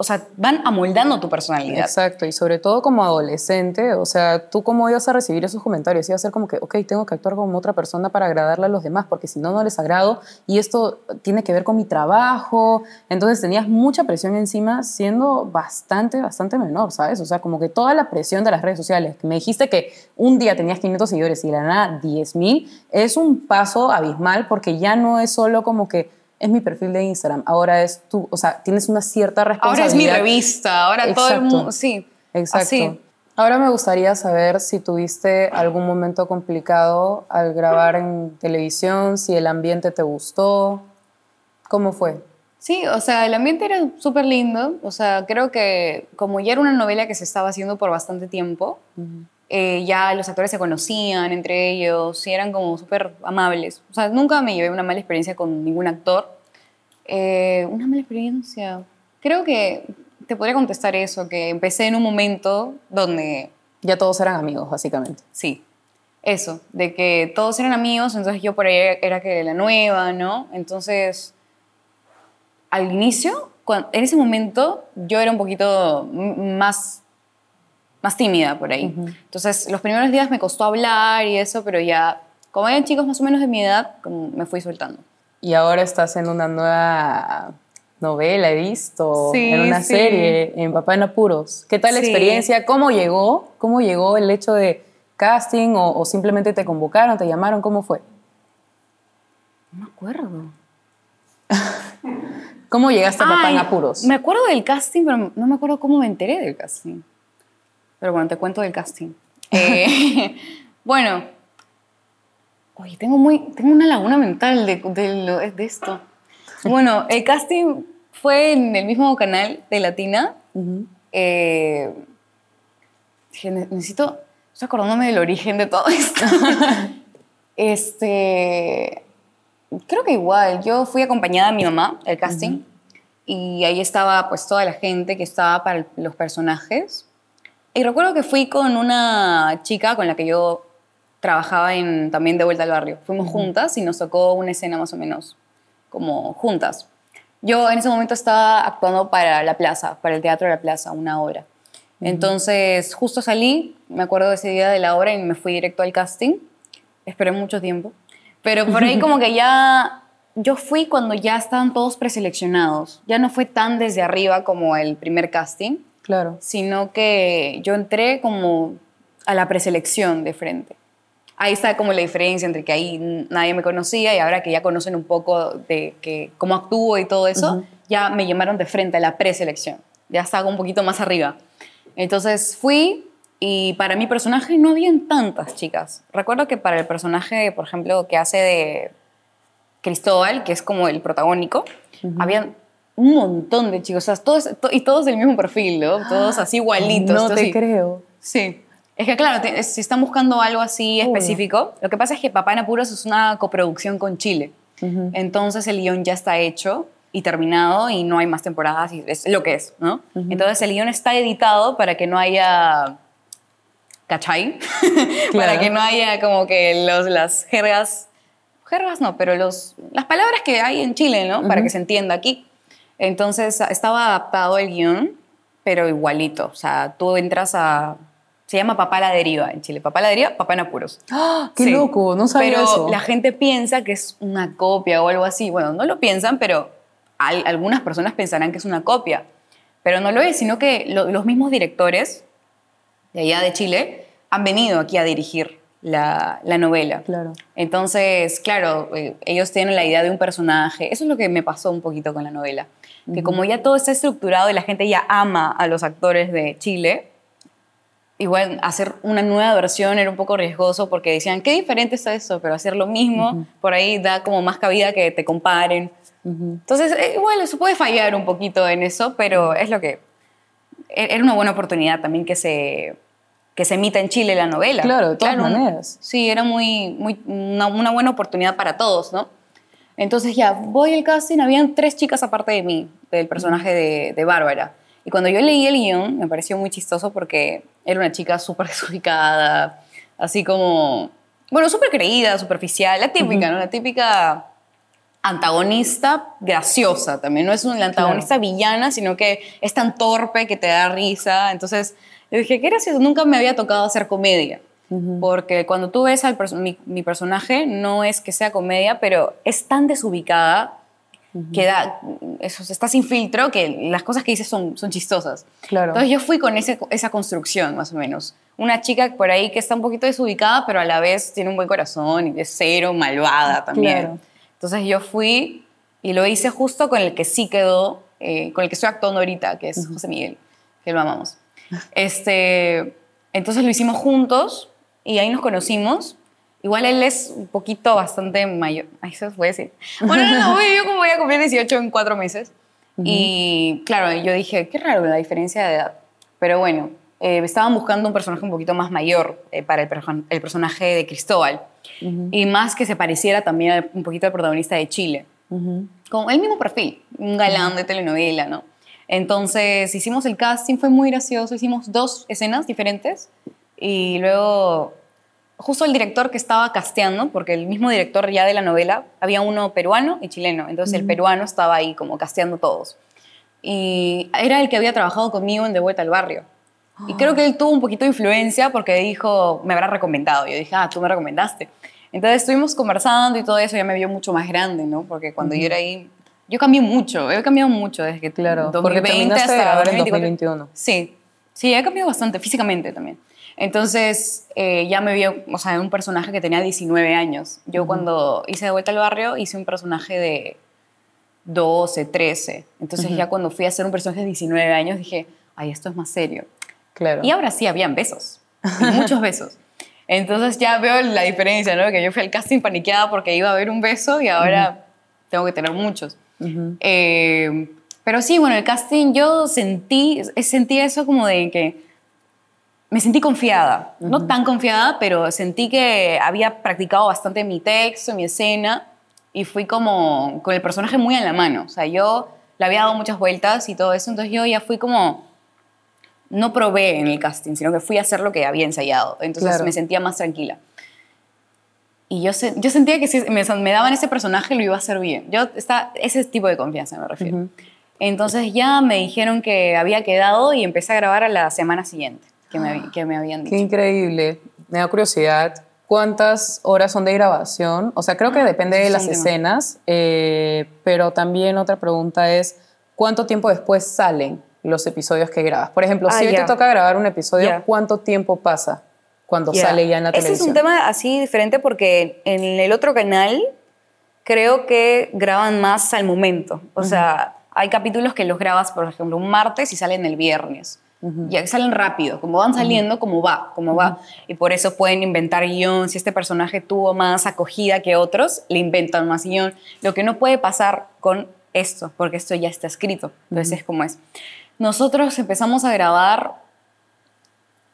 o sea, van amoldando tu personalidad. Exacto, y sobre todo como adolescente, o sea, tú cómo ibas a recibir esos comentarios, iba a ser como que, ok, tengo que actuar como otra persona para agradarle a los demás, porque si no, no les agrado, y esto tiene que ver con mi trabajo, entonces tenías mucha presión encima siendo bastante, bastante menor, ¿sabes? O sea, como que toda la presión de las redes sociales, me dijiste que un día tenías 500 seguidores y la nada 10 mil, es un paso abismal porque ya no es solo como que es mi perfil de Instagram, ahora es tú, o sea, tienes una cierta responsabilidad. Ahora es mi revista, ahora todo el mundo, sí. Exacto. Ahora me gustaría saber si tuviste algún momento complicado al grabar en televisión, si el ambiente te gustó, ¿cómo fue? Sí, o sea, el ambiente era súper lindo, o sea, creo que como ya era una novela que se estaba haciendo por bastante tiempo, eh, ya los actores se conocían entre ellos y eran como súper amables. O sea, nunca me llevé una mala experiencia con ningún actor. Eh, una mala experiencia. Creo que te podría contestar eso, que empecé en un momento donde... Ya todos eran amigos, básicamente. Sí, eso, de que todos eran amigos, entonces yo por ahí era que la nueva, ¿no? Entonces, al inicio, en ese momento, yo era un poquito más más tímida por ahí. Entonces, los primeros días me costó hablar y eso, pero ya, como eran chicos más o menos de mi edad, me fui soltando. Y ahora estás en una nueva novela, he visto, en una serie, en Papá en Apuros. ¿Qué tal la experiencia? ¿Cómo llegó? ¿Cómo llegó el hecho de casting o, simplemente te convocaron, te llamaron? ¿Cómo fue? No me acuerdo. ¿Cómo llegaste a Papá en Apuros? Me acuerdo del casting, pero no me acuerdo cómo me enteré del casting. Pero bueno, te cuento del casting. Eh, bueno, oye, tengo, muy, tengo una laguna mental de, de, de, esto. Bueno, el casting fue en el mismo canal de Latina. Eh, necesito, estoy acordándome del origen de todo esto. este, creo que igual, yo fui acompañada de mi mamá al casting y ahí estaba pues toda la gente que estaba para los personajes. Y recuerdo que fui con una chica con la que yo trabajaba en, también de vuelta al barrio. Fuimos juntas y nos tocó una escena más o menos como juntas. Yo en ese momento estaba actuando para la plaza, para el Teatro de la Plaza, una obra. Entonces, justo salí, me acuerdo de ese día de la obra y me fui directo al casting. Esperé mucho tiempo. Pero por ahí como que ya, yo fui cuando ya estaban todos preseleccionados. Ya no fue tan desde arriba como el primer casting. Claro. Sino que yo entré como a la preselección de frente. Ahí está como la diferencia entre que ahí nadie me conocía y ahora que ya conocen un poco de que, cómo actúo y todo eso, ya me llamaron de frente a la preselección. Ya estaba un poquito más arriba. Entonces fui y para mi personaje no habían tantas chicas. Recuerdo que para el personaje, por ejemplo, que hace de Cristóbal, que es como el protagónico, habían un montón de chicos, o sea, todos, y todos del mismo perfil, ¿no? Todos así igualitos. No te creo. Sí. Es que claro, si están buscando algo así específico, lo que pasa es que Papá en Apuros es una coproducción con Chile. Entonces el guion ya está hecho y terminado y no hay más temporadas y es lo que es, ¿no? Entonces el guion está editado para que no haya... ¿Cachai? para que no haya como que los, las jergas... Jergas no, pero los, las palabras que hay en Chile, ¿no? Para que se entienda aquí. Entonces estaba adaptado el guion, pero igualito. O sea, tú entras a... Se llama Papá la Deriva en Chile. Papá la Deriva, Papá en Apuros. ¡Ah! ¡Qué loco! No sabía pero eso. la gente piensa que es una copia o algo así. Bueno, no lo piensan, pero algunas personas pensarán que es una copia. Pero no lo es, sino que los mismos directores de allá de Chile han venido aquí a dirigir la, la, novela. Claro. Entonces, claro, eh, ellos tienen la idea de un personaje. Eso es lo que me pasó un poquito con la novela que como ya todo está estructurado y la gente ya ama a los actores de Chile, igual hacer una nueva versión era un poco riesgoso porque decían, qué diferente está eso, pero hacer lo mismo por ahí da como más cabida que te comparen. Entonces, eh, igual eso puede fallar un poquito en eso, pero es lo que... E-, era una buena oportunidad también que se, que se emita en Chile la novela. Claro, de todas maneras. Sí, era muy, muy una, una buena oportunidad para todos, ¿no? Entonces ya, voy al casting, habían tres chicas aparte de mí, del personaje de, de Bárbara. Y cuando yo leí el guion, me pareció muy chistoso porque era una chica súper desubicada, así como, bueno, súper creída, superficial, la típica, ¿no? La típica antagonista graciosa también. No es una antagonista villana, sino que es tan torpe que te da risa. Entonces, yo dije, qué gracioso. Nunca me había tocado hacer comedia. Porque cuando tú ves al mi, mi, personaje, no es que sea comedia, pero es tan desubicada que da, eso, está sin filtro, que las cosas que dice son, son chistosas. Claro. Entonces yo fui con ese, esa construcción, más o menos. Una chica por ahí que está un poquito desubicada, pero a la vez tiene un buen corazón y es cero, malvada también. Claro. Entonces yo fui y lo hice justo con el que sí quedó, eh, con el que estoy actuando ahorita, que es José Miguel, que lo amamos. Este, entonces lo hicimos juntos y ahí nos conocimos. Igual él es un poquito bastante mayor. Ay, se puede decir. Bueno, no, no, yo como voy a cumplir 18 en cuatro meses. Y claro, yo dije, qué raro la diferencia de edad. Pero bueno, eh, estaban buscando un personaje un poquito más mayor eh, para el, el, personaje de Cristóbal. Y más que se pareciera también un poquito al protagonista de Chile. Con el mismo perfil, un galán de telenovela, ¿no? Entonces hicimos el casting, fue muy gracioso, hicimos dos escenas diferentes y luego justo el director que estaba casteando, porque el mismo director ya de la novela, había uno peruano y chileno, entonces el peruano estaba ahí como casteando todos. Y era el que había trabajado conmigo en De Vuelta al Barrio. Y creo que él tuvo un poquito de influencia porque dijo, me habrá recomendado. Yo dije, ah, tú me recomendaste. Entonces estuvimos conversando y todo eso, ya me vio mucho más grande, ¿no? Porque cuando yo era ahí, yo cambié mucho, he cambiado mucho desde que claro, 2020 hasta ahora en 2021. Sí, sí, he cambiado bastante físicamente también. Entonces eh, ya me vio, o sea, un personaje que tenía 19 años. Yo cuando hice De Vuelta al Barrio hice un personaje de 12, 13. Entonces ya cuando fui a hacer un personaje de 19 años dije, ay, esto es más serio. Claro. Y ahora sí habían besos, muchos besos. Entonces ya veo la diferencia, ¿no? Que yo fui al casting paniqueada porque iba a haber un beso y ahora tengo que tener muchos. Eh, pero sí, bueno, el casting yo sentí, sentí eso como de que me sentí confiada, no tan confiada, pero sentí que había practicado bastante mi texto, mi escena, y fui como con el personaje muy en la mano. O sea, yo le había dado muchas vueltas y todo eso, entonces yo ya fui como, no probé en el casting, sino que fui a hacer lo que había ensayado. Entonces me sentía más tranquila. Y yo, yo sentía que si me, me, daban ese personaje lo iba a hacer bien. Yo está, ese tipo de confianza me refiero. Entonces ya me dijeron que había quedado y empecé a grabar a la semana siguiente que me, que me habían dicho. Qué increíble. Me da curiosidad. ¿Cuántas horas son de grabación? O sea, creo que depende de las escenas, eh, pero también otra pregunta es, ¿cuánto tiempo después salen los episodios que grabas? Por ejemplo, si ah, hoy te toca grabar un episodio, ¿cuánto tiempo pasa cuando sale ya en la televisión? Ese es un tema así diferente porque en el otro canal creo que graban más al momento. O sea, hay capítulos que los grabas, por ejemplo, un martes y salen el viernes. Ya que salen rápido, como van saliendo, como va, como va. Y por eso pueden inventar guion. Si este personaje tuvo más acogida que otros, le inventan más guion. Lo que no puede pasar con esto, porque esto ya está escrito. Entonces es como es. Nosotros empezamos a grabar.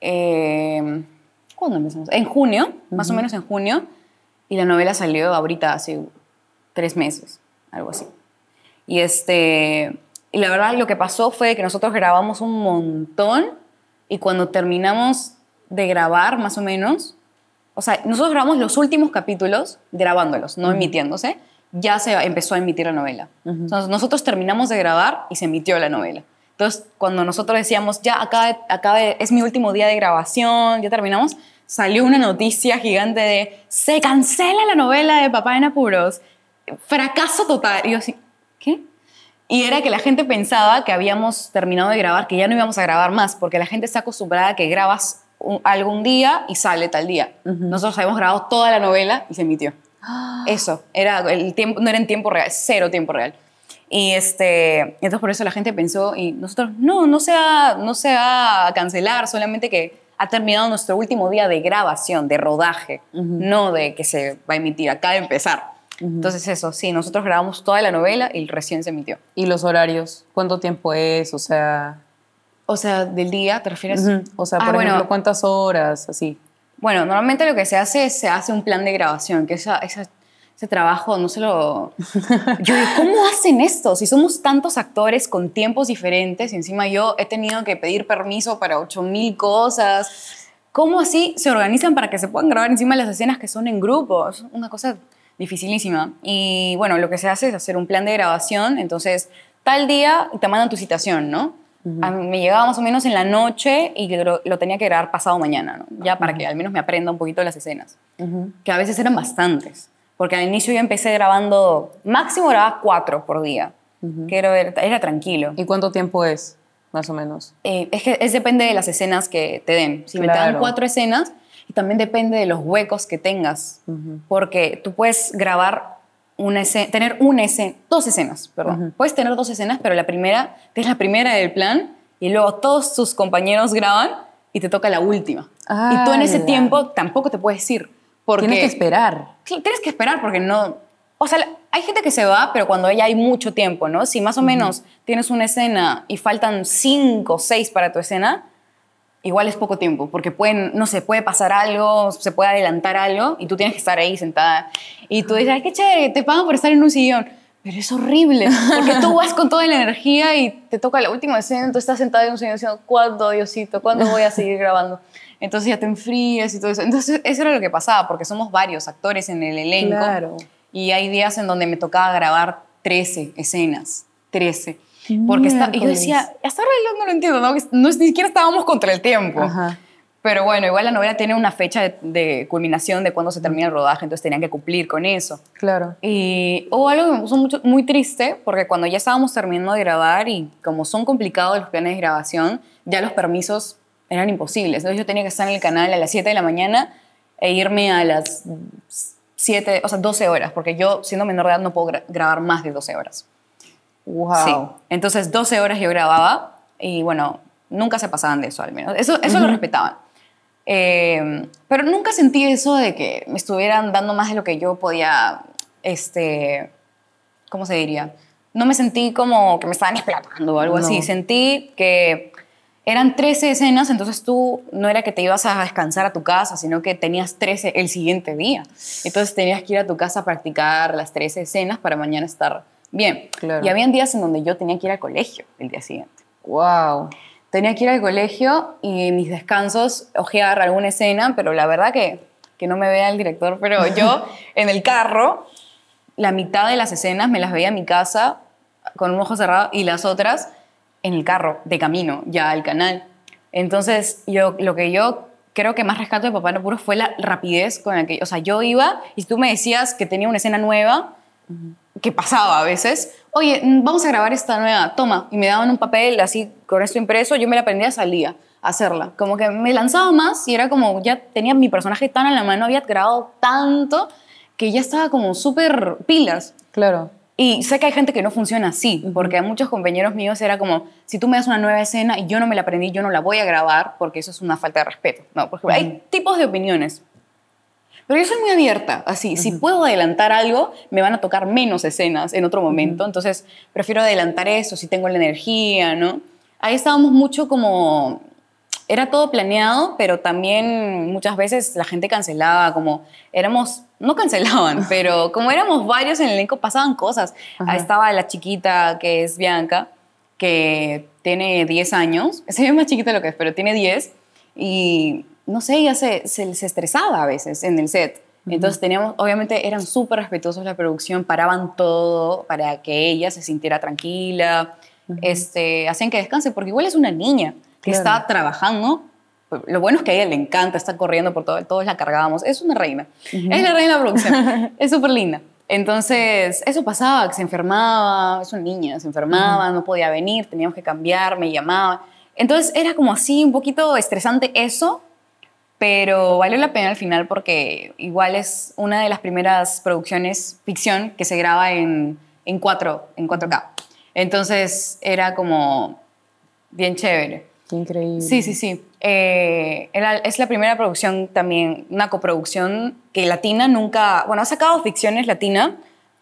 Eh, ¿Cuándo empezamos? En junio, más o menos en junio. Y la novela salió ahorita hace tres meses, algo así. Y este y la verdad lo que pasó fue que nosotros grabamos un montón y cuando terminamos de grabar, más o menos, o sea, nosotros grabamos los últimos capítulos grabándolos, no emitiéndose, ya se empezó a emitir la novela. Entonces nosotros terminamos de grabar y se emitió la novela. Entonces, cuando nosotros decíamos, ya acá, acá es mi último día de grabación, ya terminamos, salió una noticia gigante de, se cancela la novela de Papá en Apuros, fracaso total. Y yo así, ¿qué? Y era que la gente pensaba que habíamos terminado de grabar, que ya no íbamos a grabar más, porque la gente está acostumbrada a que grabas algún día y sale tal día. Nosotros habíamos grabado toda la novela y se emitió. Eso, era el tiempo, no era en tiempo real, cero tiempo real. Y este, entonces por eso la gente pensó, y nosotros, no, no se, va, no se va a cancelar, solamente que ha terminado nuestro último día de grabación, de rodaje, no de que se va a emitir, acaba de empezar. Entonces eso, sí, nosotros grabamos toda la novela y recién se emitió. ¿Y los horarios? ¿Cuánto tiempo es? O sea... O sea, del día, ¿te refieres? O sea, ah, por ejemplo, ¿cuántas horas? Así. Bueno, normalmente lo que se hace es se hace un plan de grabación, que esa, ese trabajo no se lo... Yo digo, ¿cómo hacen esto? Si somos tantos actores con tiempos diferentes y encima yo he tenido que pedir permiso para 8000 cosas. ¿Cómo así se organizan para que se puedan grabar encima las escenas que son en grupos? Una cosa dificilísima. Y bueno, lo que se hace es hacer un plan de grabación, entonces tal día te mandan tu citación, ¿no? A mí me llegaba más o menos en la noche y lo, lo tenía que grabar pasado mañana, ¿no? Ya para que al menos me aprenda un poquito las escenas, que a veces eran bastantes, porque al inicio yo empecé grabando, máximo grababa cuatro por día, que era, era tranquilo. ¿Y cuánto tiempo es, más o menos? Eh, es que es depende de las escenas que te den. Si me te dan Claro. cuatro escenas, y también depende de los huecos que tengas. Porque tú puedes grabar una escena, tener una escena, dos escenas, perdón. Puedes tener dos escenas, pero la primera, que es la primera del plan, y luego todos tus compañeros graban y te toca la última. y tú en ese ¡Hala! tiempo tampoco te puedes ir. Porque Tienes que esperar. Tienes que esperar porque no... O sea, hay gente que se va, pero cuando ya hay mucho tiempo, ¿no? Si más o menos tienes una escena y faltan cinco o seis para tu escena, igual es poco tiempo, porque pueden, no sé, puede pasar algo, se puede adelantar algo y tú tienes que estar ahí sentada. Y tú dices, ay, qué chévere, te pagan por estar en un sillón. Pero es horrible, porque tú vas con toda la energía y te toca la última escena, tú estás sentada en un sillón diciendo, ¿cuándo, Diosito? ¿Cuándo voy a seguir grabando? Entonces ya te enfrías y todo eso. Entonces eso era lo que pasaba, porque somos varios actores en el elenco. Claro. Y hay días en donde me tocaba grabar 13 escenas, 13. Porque está, y yo decía, hasta ahora no lo entiendo, ¿no? no ni siquiera estábamos contra el tiempo. Ajá. Pero bueno, igual la novela tiene una fecha de, de culminación de cuándo se termina el rodaje, entonces tenían que cumplir con eso. Claro. Y hubo algo que me puso mucho, muy triste, porque cuando ya estábamos terminando de grabar y como son complicados los planes de grabación, ya los permisos eran imposibles. Entonces yo tenía que estar en el canal a las 7 de la mañana e irme a las 7, o sea, 12 horas, porque yo siendo menor de edad no puedo gra- grabar más de 12 horas. Wow. Sí. Entonces 12 horas yo grababa y bueno, nunca se pasaban de eso al menos. Eso, eso lo respetaban. Eh, pero nunca sentí eso de que me estuvieran dando más de lo que yo podía, este, ¿cómo se diría? No me sentí como que me estaban explotando o algo No. así. Sentí que eran 13 escenas, entonces tú no era que te ibas a descansar a tu casa, sino que tenías 13 el siguiente día. Entonces tenías que ir a tu casa a practicar las 13 escenas para mañana estar bien. Claro. Y habían días en donde yo tenía que ir al colegio el día siguiente. Wow. Tenía que ir al colegio y en mis descansos ojear alguna escena, pero la verdad que, que no me vea el director, pero yo en el carro, la mitad de las escenas me las veía en mi casa con un ojo cerrado y las otras en el carro, de camino, ya al canal. Entonces, yo, lo que yo creo que más rescato de Papá No Puro fue la rapidez con la que, o sea, yo iba y si tú me decías que tenía una escena nueva, que pasaba a veces, oye, mm, vamos a grabar esta nueva, toma, y me daban un papel así con esto impreso, yo me la aprendía, salía a hacerla. Como que me lanzaba más y era como, ya tenía mi personaje tan a la mano, había grabado tanto que ya estaba como súper pilas. Claro. Y sé que hay gente que no funciona así, porque a muchos compañeros míos era como, si tú me das una nueva escena y yo no me la aprendí, yo no la voy a grabar porque eso es una falta de respeto. No, porque hay tipos de opiniones. Pero yo soy muy abierta, así, si puedo adelantar algo, me van a tocar menos escenas en otro momento, entonces prefiero adelantar eso si tengo la energía, ¿no? Ahí estábamos mucho como, era todo planeado, pero también muchas veces la gente cancelaba, como éramos, no cancelaban, pero como éramos varios en el elenco, pasaban cosas. Ahí estaba la chiquita que es Bianca, que tiene 10 años, se ve más chiquita de lo que es, pero tiene 10, y no sé, ella se, se, se estresaba a veces en el set. Entonces teníamos, obviamente eran súper respetuosos la producción, paraban todo para que ella se sintiera tranquila, este, hacían que descanse, porque igual es una niña que Claro. está trabajando. Lo bueno es que a ella le encanta, está corriendo por todo, todos la cargábamos. Es una reina. Es la reina de la producción. es súper linda. Entonces, eso pasaba, que se enfermaba, es una niña, se enfermaba, no podía venir, teníamos que cambiar, me llamaba. Entonces, era como así, un poquito estresante eso, pero valió la pena al final porque igual es una de las primeras producciones ficción que se graba en, en, 4, en 4K. Entonces, era como bien chévere. Qué increíble. Sí, sí, sí. Eh, era- es la primera producción también, una coproducción que latina nunca, bueno, ha sacado ficciones latina,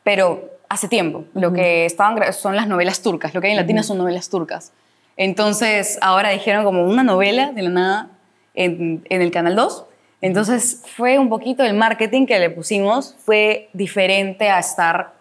pero hace tiempo. Lo que estaban son las novelas turcas, lo que hay en latina son novelas turcas. Entonces, ahora dijeron como una novela de la nada en, en el Canal 2. Entonces, fue un poquito el marketing que le pusimos, fue diferente a estar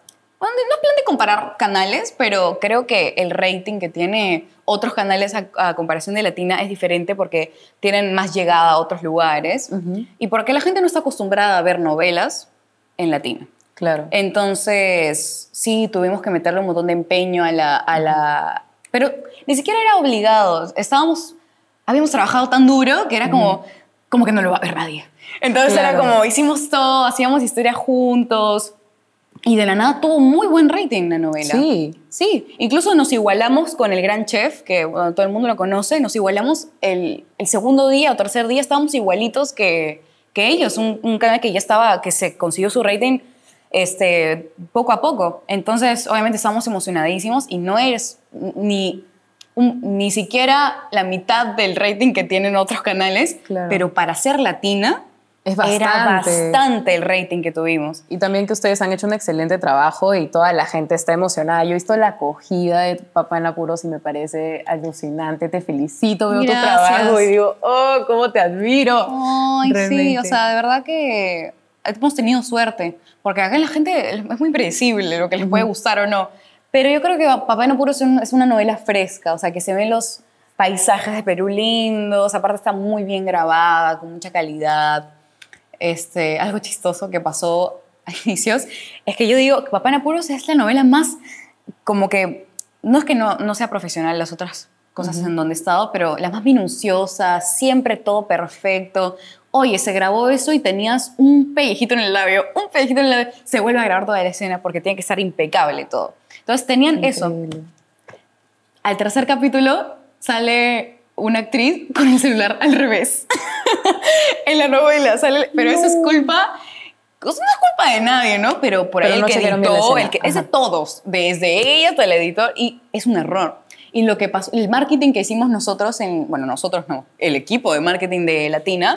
bueno, no plan de comparar canales, pero creo que el rating que tiene otros canales a, a comparación de Latina es diferente porque tienen más llegada a otros lugares y porque la gente no está acostumbrada a ver novelas en Latina. Claro. Entonces, sí, tuvimos que meterle un montón de empeño a la, a la... Pero ni siquiera era obligado. Estábamos... Habíamos trabajado tan duro que era como, como que no lo va a ver nadie. Entonces era Claro. como, hicimos todo, hacíamos historia juntos. Y de la nada tuvo muy buen rating la novela. Sí. Sí, incluso nos igualamos con el Gran Chef, que bueno, todo el mundo lo conoce, nos igualamos el, el segundo día o tercer día, estábamos igualitos que, que ellos, un, un canal que ya estaba, que se consiguió su rating este, poco a poco. Entonces, obviamente estábamos emocionadísimos y no es ni, un- ni siquiera la mitad del rating que tienen otros canales, Claro. pero para ser latina Es era bastante. bastante el rating que tuvimos. Y también que ustedes han hecho un excelente trabajo y toda la gente está emocionada. Yo he visto la acogida de papá en apuros y me parece alucinante. Te felicito, veo Gracias. tu trabajo y digo, oh, cómo te admiro. Ay, sí, Realmente. o sea, de verdad que hemos tenido suerte, porque acá la gente es muy predecible lo que les puede gustar o no. Pero yo creo que Papá no Puro es, un- es una novela fresca, o sea, que se ven los paisajes de Perú lindos, aparte está muy bien grabada, con mucha calidad. Este, algo chistoso que pasó a inicios es que yo digo que Papá en Apuros es la novela más como que no es que no, no sea profesional las otras cosas en donde he estado, pero la más minuciosa, siempre todo perfecto. Oye, se grabó eso y tenías un pellejito en el labio, un pellejito en el labio, se vuelve a grabar toda la escena porque tiene que estar impecable todo. Entonces tenían eso. Increíble. Al tercer capítulo sale una actriz con el celular al revés. en la novela sale, pero eso es culpa pues no es culpa de nadie, ¿no? Pero por ahí Pero el no que editó, el que, es de todos, desde ella hasta el editor, y es un error. Y lo que pasó, el marketing que hicimos nosotros, en, bueno, nosotros no, el equipo de marketing de Latina,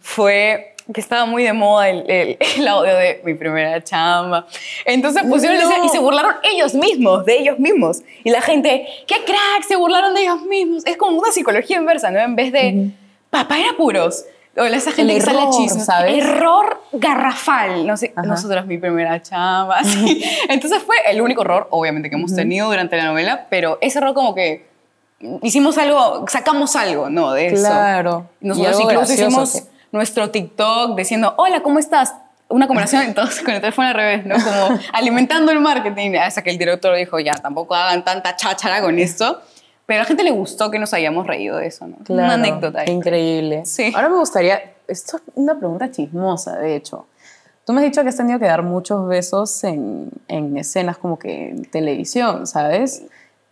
fue que estaba muy de moda el, el- el audio de mi primera chamba. Entonces pusieron No. ese- y se burlaron ellos mismos, de ellos mismos. Y la gente, ¡qué crack! Se burlaron de ellos mismos. Es como una psicología inversa, ¿no? En vez de, papá era puros. O esa gente El que sale error, chismes. ¿sabes? Error garrafal. No sé, Ajá. nosotros mi primera chamba. así. Entonces fue el único error, obviamente, que hemos tenido durante la novela, pero ese error como que hicimos algo, sacamos algo, ¿no? De eso. Claro. Y Nosotros algo incluso hicimos que- nuestro TikTok diciendo, hola, ¿cómo estás? Una conversación entonces con el teléfono al revés, ¿no? Como alimentando el marketing. Hasta que el director dijo, ya, tampoco hagan tanta cháchara con esto. Pero a la gente le gustó que nos hayamos reído de eso, ¿no? Claro, Una anécdota. ahí. Increíble. Sí. Ahora me gustaría, esto es una pregunta chismosa, de hecho. Tú me has dicho que has tenido que dar muchos besos en, en escenas como que en televisión, ¿sabes?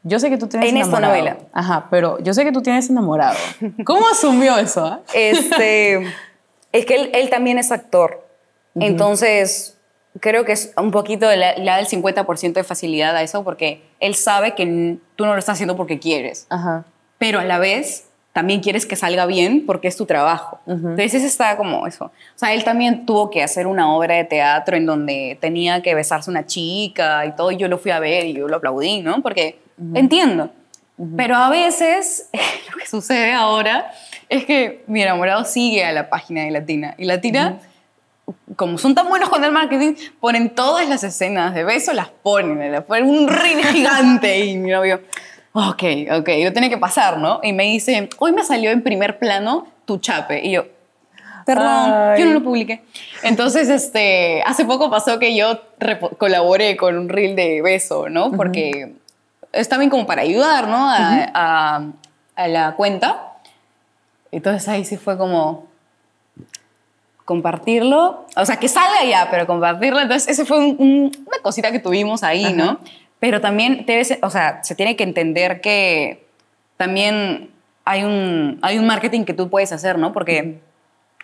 Yo sé que tú tienes En esta enamorado. novela. Ajá, pero yo sé que tú tienes enamorado. ¿Cómo asumió eso? ah? Este, es que él, él también es actor. Entonces, creo que es un poquito, le, le da el 50% de facilidad a eso porque él sabe que tú no lo estás haciendo porque quieres. Ajá. pero a la vez también quieres que salga bien porque es tu trabajo. Ujú. Entonces está como eso. O sea, él también tuvo que hacer una obra de teatro en donde tenía que besarse una chica y todo, y yo lo fui a ver y yo lo aplaudí, ¿no? Porque entiendo. Pero a veces lo que sucede ahora es que mi enamorado sigue a la página de Latina y Latina... Como son tan buenos con el marketing, ponen todas las escenas de beso, las ponen, le ponen un reel gigante y mi novio, ok, ok, lo tiene que pasar, ¿no? Y me dice, hoy me salió en primer plano tu chape. Y yo, perdón, Ay. yo no lo publiqué. Entonces, este, hace poco pasó que yo colaboré con un reel de beso, ¿no? Porque es también como para ayudar, ¿no? A, a- a la cuenta. Entonces ahí sí fue como compartirlo, o sea, que salga ya, pero compartirlo. Entonces, ese fue un- un- una cosita que tuvimos ahí, ¿no? Pero también, debe ser- o sea, se tiene que entender que también hay un, hay un marketing que tú puedes hacer, ¿no? Porque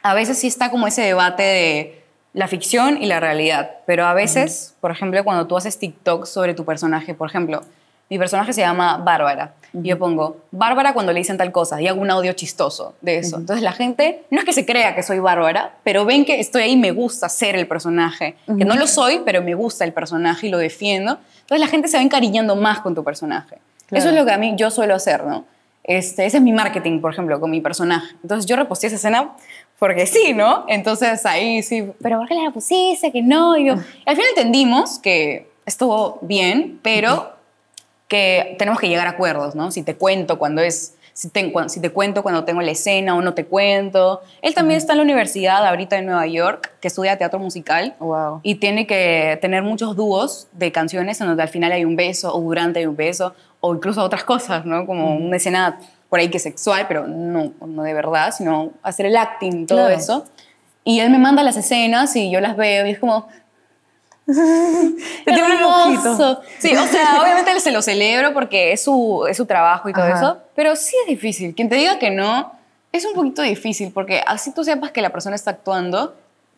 a veces sí está como ese debate de la ficción y la realidad, pero a veces, por ejemplo, cuando tú haces TikTok sobre tu personaje, por ejemplo, mi personaje se llama Bárbara, y yo pongo Bárbara cuando le dicen tal cosa, y hago un audio chistoso de eso. Entonces la gente, no es que se crea que soy Bárbara, pero ven que estoy ahí me gusta ser el personaje, que no lo soy, pero me gusta el personaje y lo defiendo. Entonces la gente se va encariñando más con tu personaje. Claro. Eso es lo que a mí yo suelo hacer, ¿no? Este, ese es mi marketing, por ejemplo, con mi personaje. Entonces yo reposté esa escena porque sí, ¿no? Entonces ahí sí, pero ¿por qué la pusiste? Que no. Y yo, y al final entendimos que estuvo bien, pero que tenemos que llegar a acuerdos, ¿no? Si te cuento cuando es si te, cuan- si te cuento cuando tengo la escena o no te cuento. Él también está en la universidad ahorita en Nueva York, que estudia teatro musical. Wow. Y tiene que tener muchos dúos de canciones en donde al final hay un beso o durante hay un beso o incluso otras cosas, ¿no? Como una escena por ahí que es sexual, pero no, no de verdad, sino hacer el acting, todo Claro. eso. Y él me manda las escenas y yo las veo y es como... Te tiembla el ojito. Sí, o sea, obviamente se lo celebro porque es su, es su trabajo y todo Ajá. eso, pero sí es difícil. Quien te diga que no, es un poquito difícil porque así tú sepas que la persona está actuando,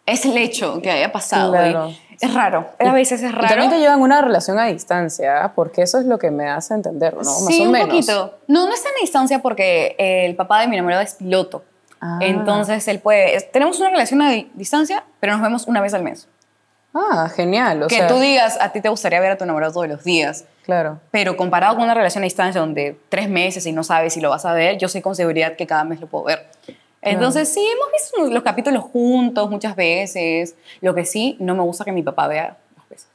es el hecho que haya pasado. y Claro. es raro, a veces es Y raro. también te llevan una relación a distancia, porque eso es lo que me hace entender, ¿no? Más sí, o un menos. poquito. No, no está en distancia porque el papá de mi enamorado es piloto. Ah. Entonces él puede. tenemos una relación a di- distancia, pero nos vemos una vez al mes. Ah, genial. O que sea, tú digas, a ti te gustaría ver a tu enamorado todos los días. Claro. Pero comparado con una relación a distancia donde tres meses y no sabes si lo vas a ver, yo sé con seguridad que cada mes lo puedo ver. Entonces, sí, hemos visto los capítulos juntos muchas veces. Lo que sí, no me gusta que mi papá vea los besos.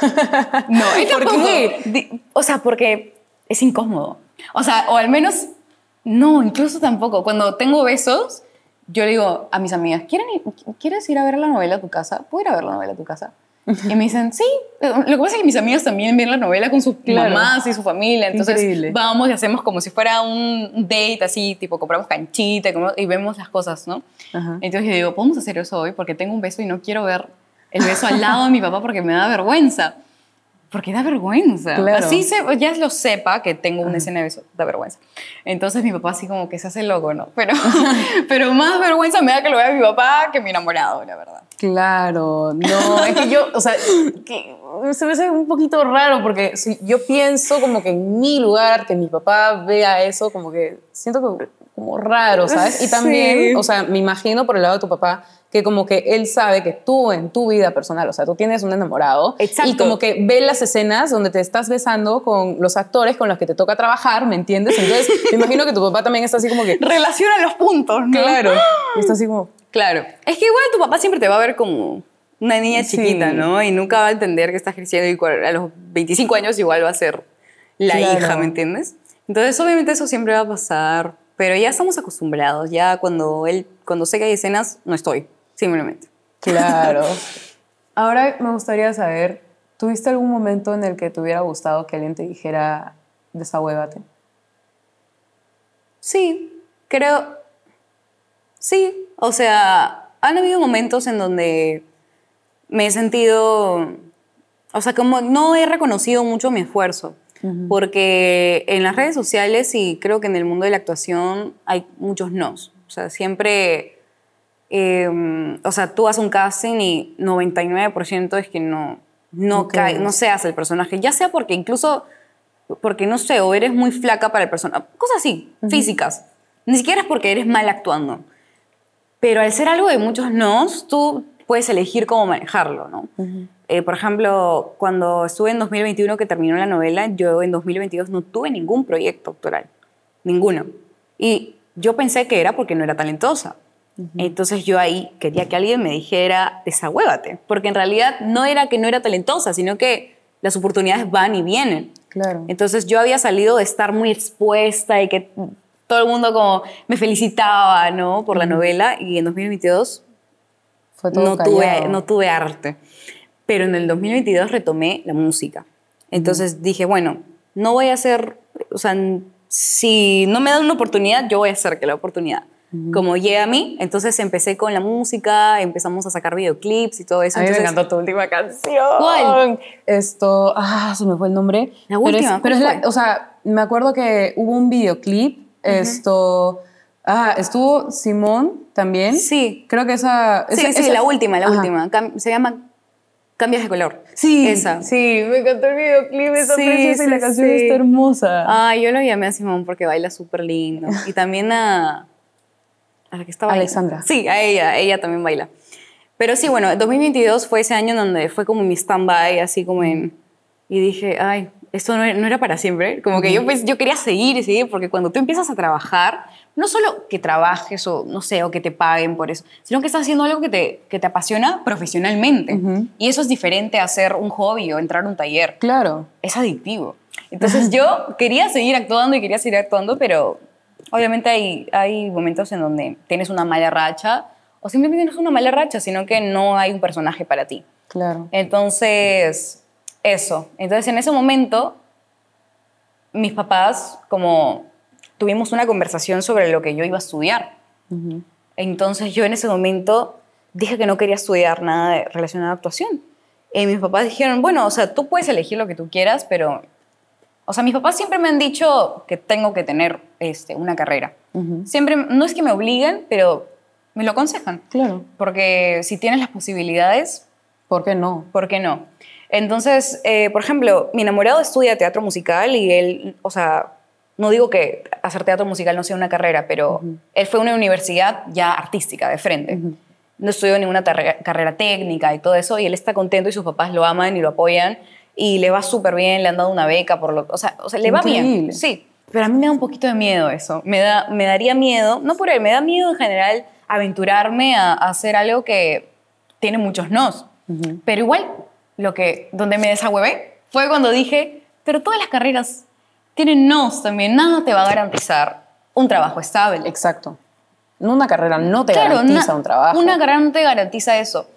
No, ¿Por qué? O sea, porque es incómodo. O sea, o al menos, no, incluso tampoco. Cuando tengo besos, yo le digo a mis amigas, ¿Quieren ir- ¿quieres ir a ver la novela a tu casa? ¿Puedo ir a ver la novela a tu casa? Y me dicen, sí. Lo que pasa es que mis amigas también ven la novela con sus Claro. mamás y su familia. Entonces Increíble. vamos y hacemos como si fuera un date así, tipo compramos canchita y vemos las cosas, ¿no? Ajá. Entonces yo digo, podemos hacer eso hoy porque tengo un beso y no quiero ver el beso al lado de mi papá porque me da vergüenza. Porque da vergüenza. Claro. Así se, ya lo sepa que tengo una escena de beso, da vergüenza. Entonces mi papá así como que se hace loco, ¿no? Pero, pero más vergüenza me da que lo vea mi papá que mi enamorado, la verdad. Claro, no, es que yo, o sea, que se me hace un poquito raro porque si yo pienso como que en mi lugar, que mi papá vea eso, como que siento que como raro, ¿sabes? Y también, Sí. o sea, me imagino por el lado de tu papá que como que él sabe que tú en tu vida personal, o sea, tú tienes un enamorado Exacto. y como que ve las escenas donde te estás besando con los actores con los que te toca trabajar, ¿me entiendes? Entonces, me imagino que tu papá también está así como que, Relaciona los puntos, ¿no? claro, y está así como, Claro. Es que igual tu papá siempre te va a ver como una niña Sí. chiquita, ¿no? Y nunca va a entender que estás creciendo y a los 25 años igual va a ser la Claro. hija, ¿me entiendes? Entonces, obviamente eso siempre va a pasar, pero ya estamos acostumbrados. Ya cuando él, cuando sé que hay escenas, no estoy, simplemente. Claro. Ahora me gustaría saber, ¿tuviste algún momento en el que te hubiera gustado que alguien te dijera, desahuévate? Sí, creo. Sí, o sea, han habido momentos en donde me he sentido. O sea, como no he reconocido mucho mi esfuerzo. Porque en las redes sociales y creo que en el mundo de la actuación hay muchos nos. O sea, siempre. Eh, o sea, tú haces un casting y 99% es que no, no, cae, no seas el personaje. Ya sea porque incluso porque no sé, o eres muy flaca para el personaje, cosas así, físicas. Ni siquiera es porque eres mal actuando. Pero al ser algo de muchos nos, tú puedes elegir cómo manejarlo, ¿no? Eh, por ejemplo, cuando estuve en 2021 que terminó la novela, yo en 2022 no tuve ningún proyecto actoral, ninguno. Y yo pensé que era porque no era talentosa. Entonces yo ahí quería que alguien me dijera, desahuévate, porque en realidad no era que no era talentosa, sino que las oportunidades van y vienen. Claro. Entonces yo había salido de estar muy expuesta y que todo el mundo como me felicitaba, ¿no? Por la novela y en 2022 Fue todo no tuve, no tuve arte. Pero en el 2022 retomé la música. Entonces dije, bueno, no voy a hacer, o sea, si no me dan una oportunidad, yo voy a hacer que la oportunidad. Como llegue a mí, entonces empecé con la música, empezamos a sacar videoclips y todo eso. A mí me encantó tu última canción. ¿Cuál? Esto, ah, se me fue el nombre. La Pero última, es- Pero es, ¿cuál la, o sea, me acuerdo que hubo un videoclip, esto, ah, estuvo Simón también. Sí. Creo que esa... Sí, esa- sí, esa- la última, la Ajá. última. Se llama Cambias de color. Sí, Esa. Sí, me encantó el videoclip, está Sí, preciosa y la sí, canción sí. está hermosa. Ah, yo lo llamé a Simón porque baila súper lindo. Y también a, a la que estaba ahí. Alexandra. Sí, a ella, ella también baila. Pero sí, bueno, 2022 fue ese año donde fue como mi stand-by, así como en... Y dije, ay, esto no era, no era para siempre. Como que yo, pens- yo quería seguir y seguir, porque cuando tú empiezas a trabajar, no solo que trabajes o, no sé, o que te paguen por eso, sino que estás haciendo algo que te, que te apasiona profesionalmente. Y eso es diferente a hacer un hobby o entrar a un taller Claro. es adictivo. Entonces yo quería seguir actuando y quería seguir actuando, pero obviamente hay, hay momentos en donde tienes una mala racha, o simplemente no es una mala racha, sino que no hay un personaje para ti. Claro. Entonces, eso. Entonces, en ese momento, mis papás, como tuvimos una conversación sobre lo que yo iba a estudiar. Entonces, yo en ese momento dije que no quería estudiar nada relacionado a actuación. Y mis papás dijeron, bueno, o sea, tú puedes elegir lo que tú quieras, pero... O sea, mis papás siempre me han dicho que tengo que tener este, una carrera. Siempre, no es que me obliguen, pero me lo aconsejan. Claro. Porque si tienes las posibilidades, ¿Por qué no? ¿por qué no? Entonces, eh, por ejemplo, mi enamorado estudia teatro musical y él, o sea, no digo que hacer teatro musical no sea una carrera, pero él fue a una universidad ya artística, de frente. No estudió ninguna carrera técnica y todo eso, y él está contento y sus papás lo aman y lo apoyan y le va súper bien, le han dado una beca, por lo, o, sea, o sea, le va bien. Increíble. Sí, pero a mí me da un poquito de miedo eso. Me, da, me daría miedo, no por él, me da miedo en general aventurarme a, a hacer algo que tiene muchos nos. Pero igual, lo que, donde me desahuevé fue cuando dije, pero todas las carreras tienen nos también, nada te va a garantizar un trabajo estable. Exacto. Una carrera no te Claro, garantiza una- un trabajo. Una carrera no te garantiza eso.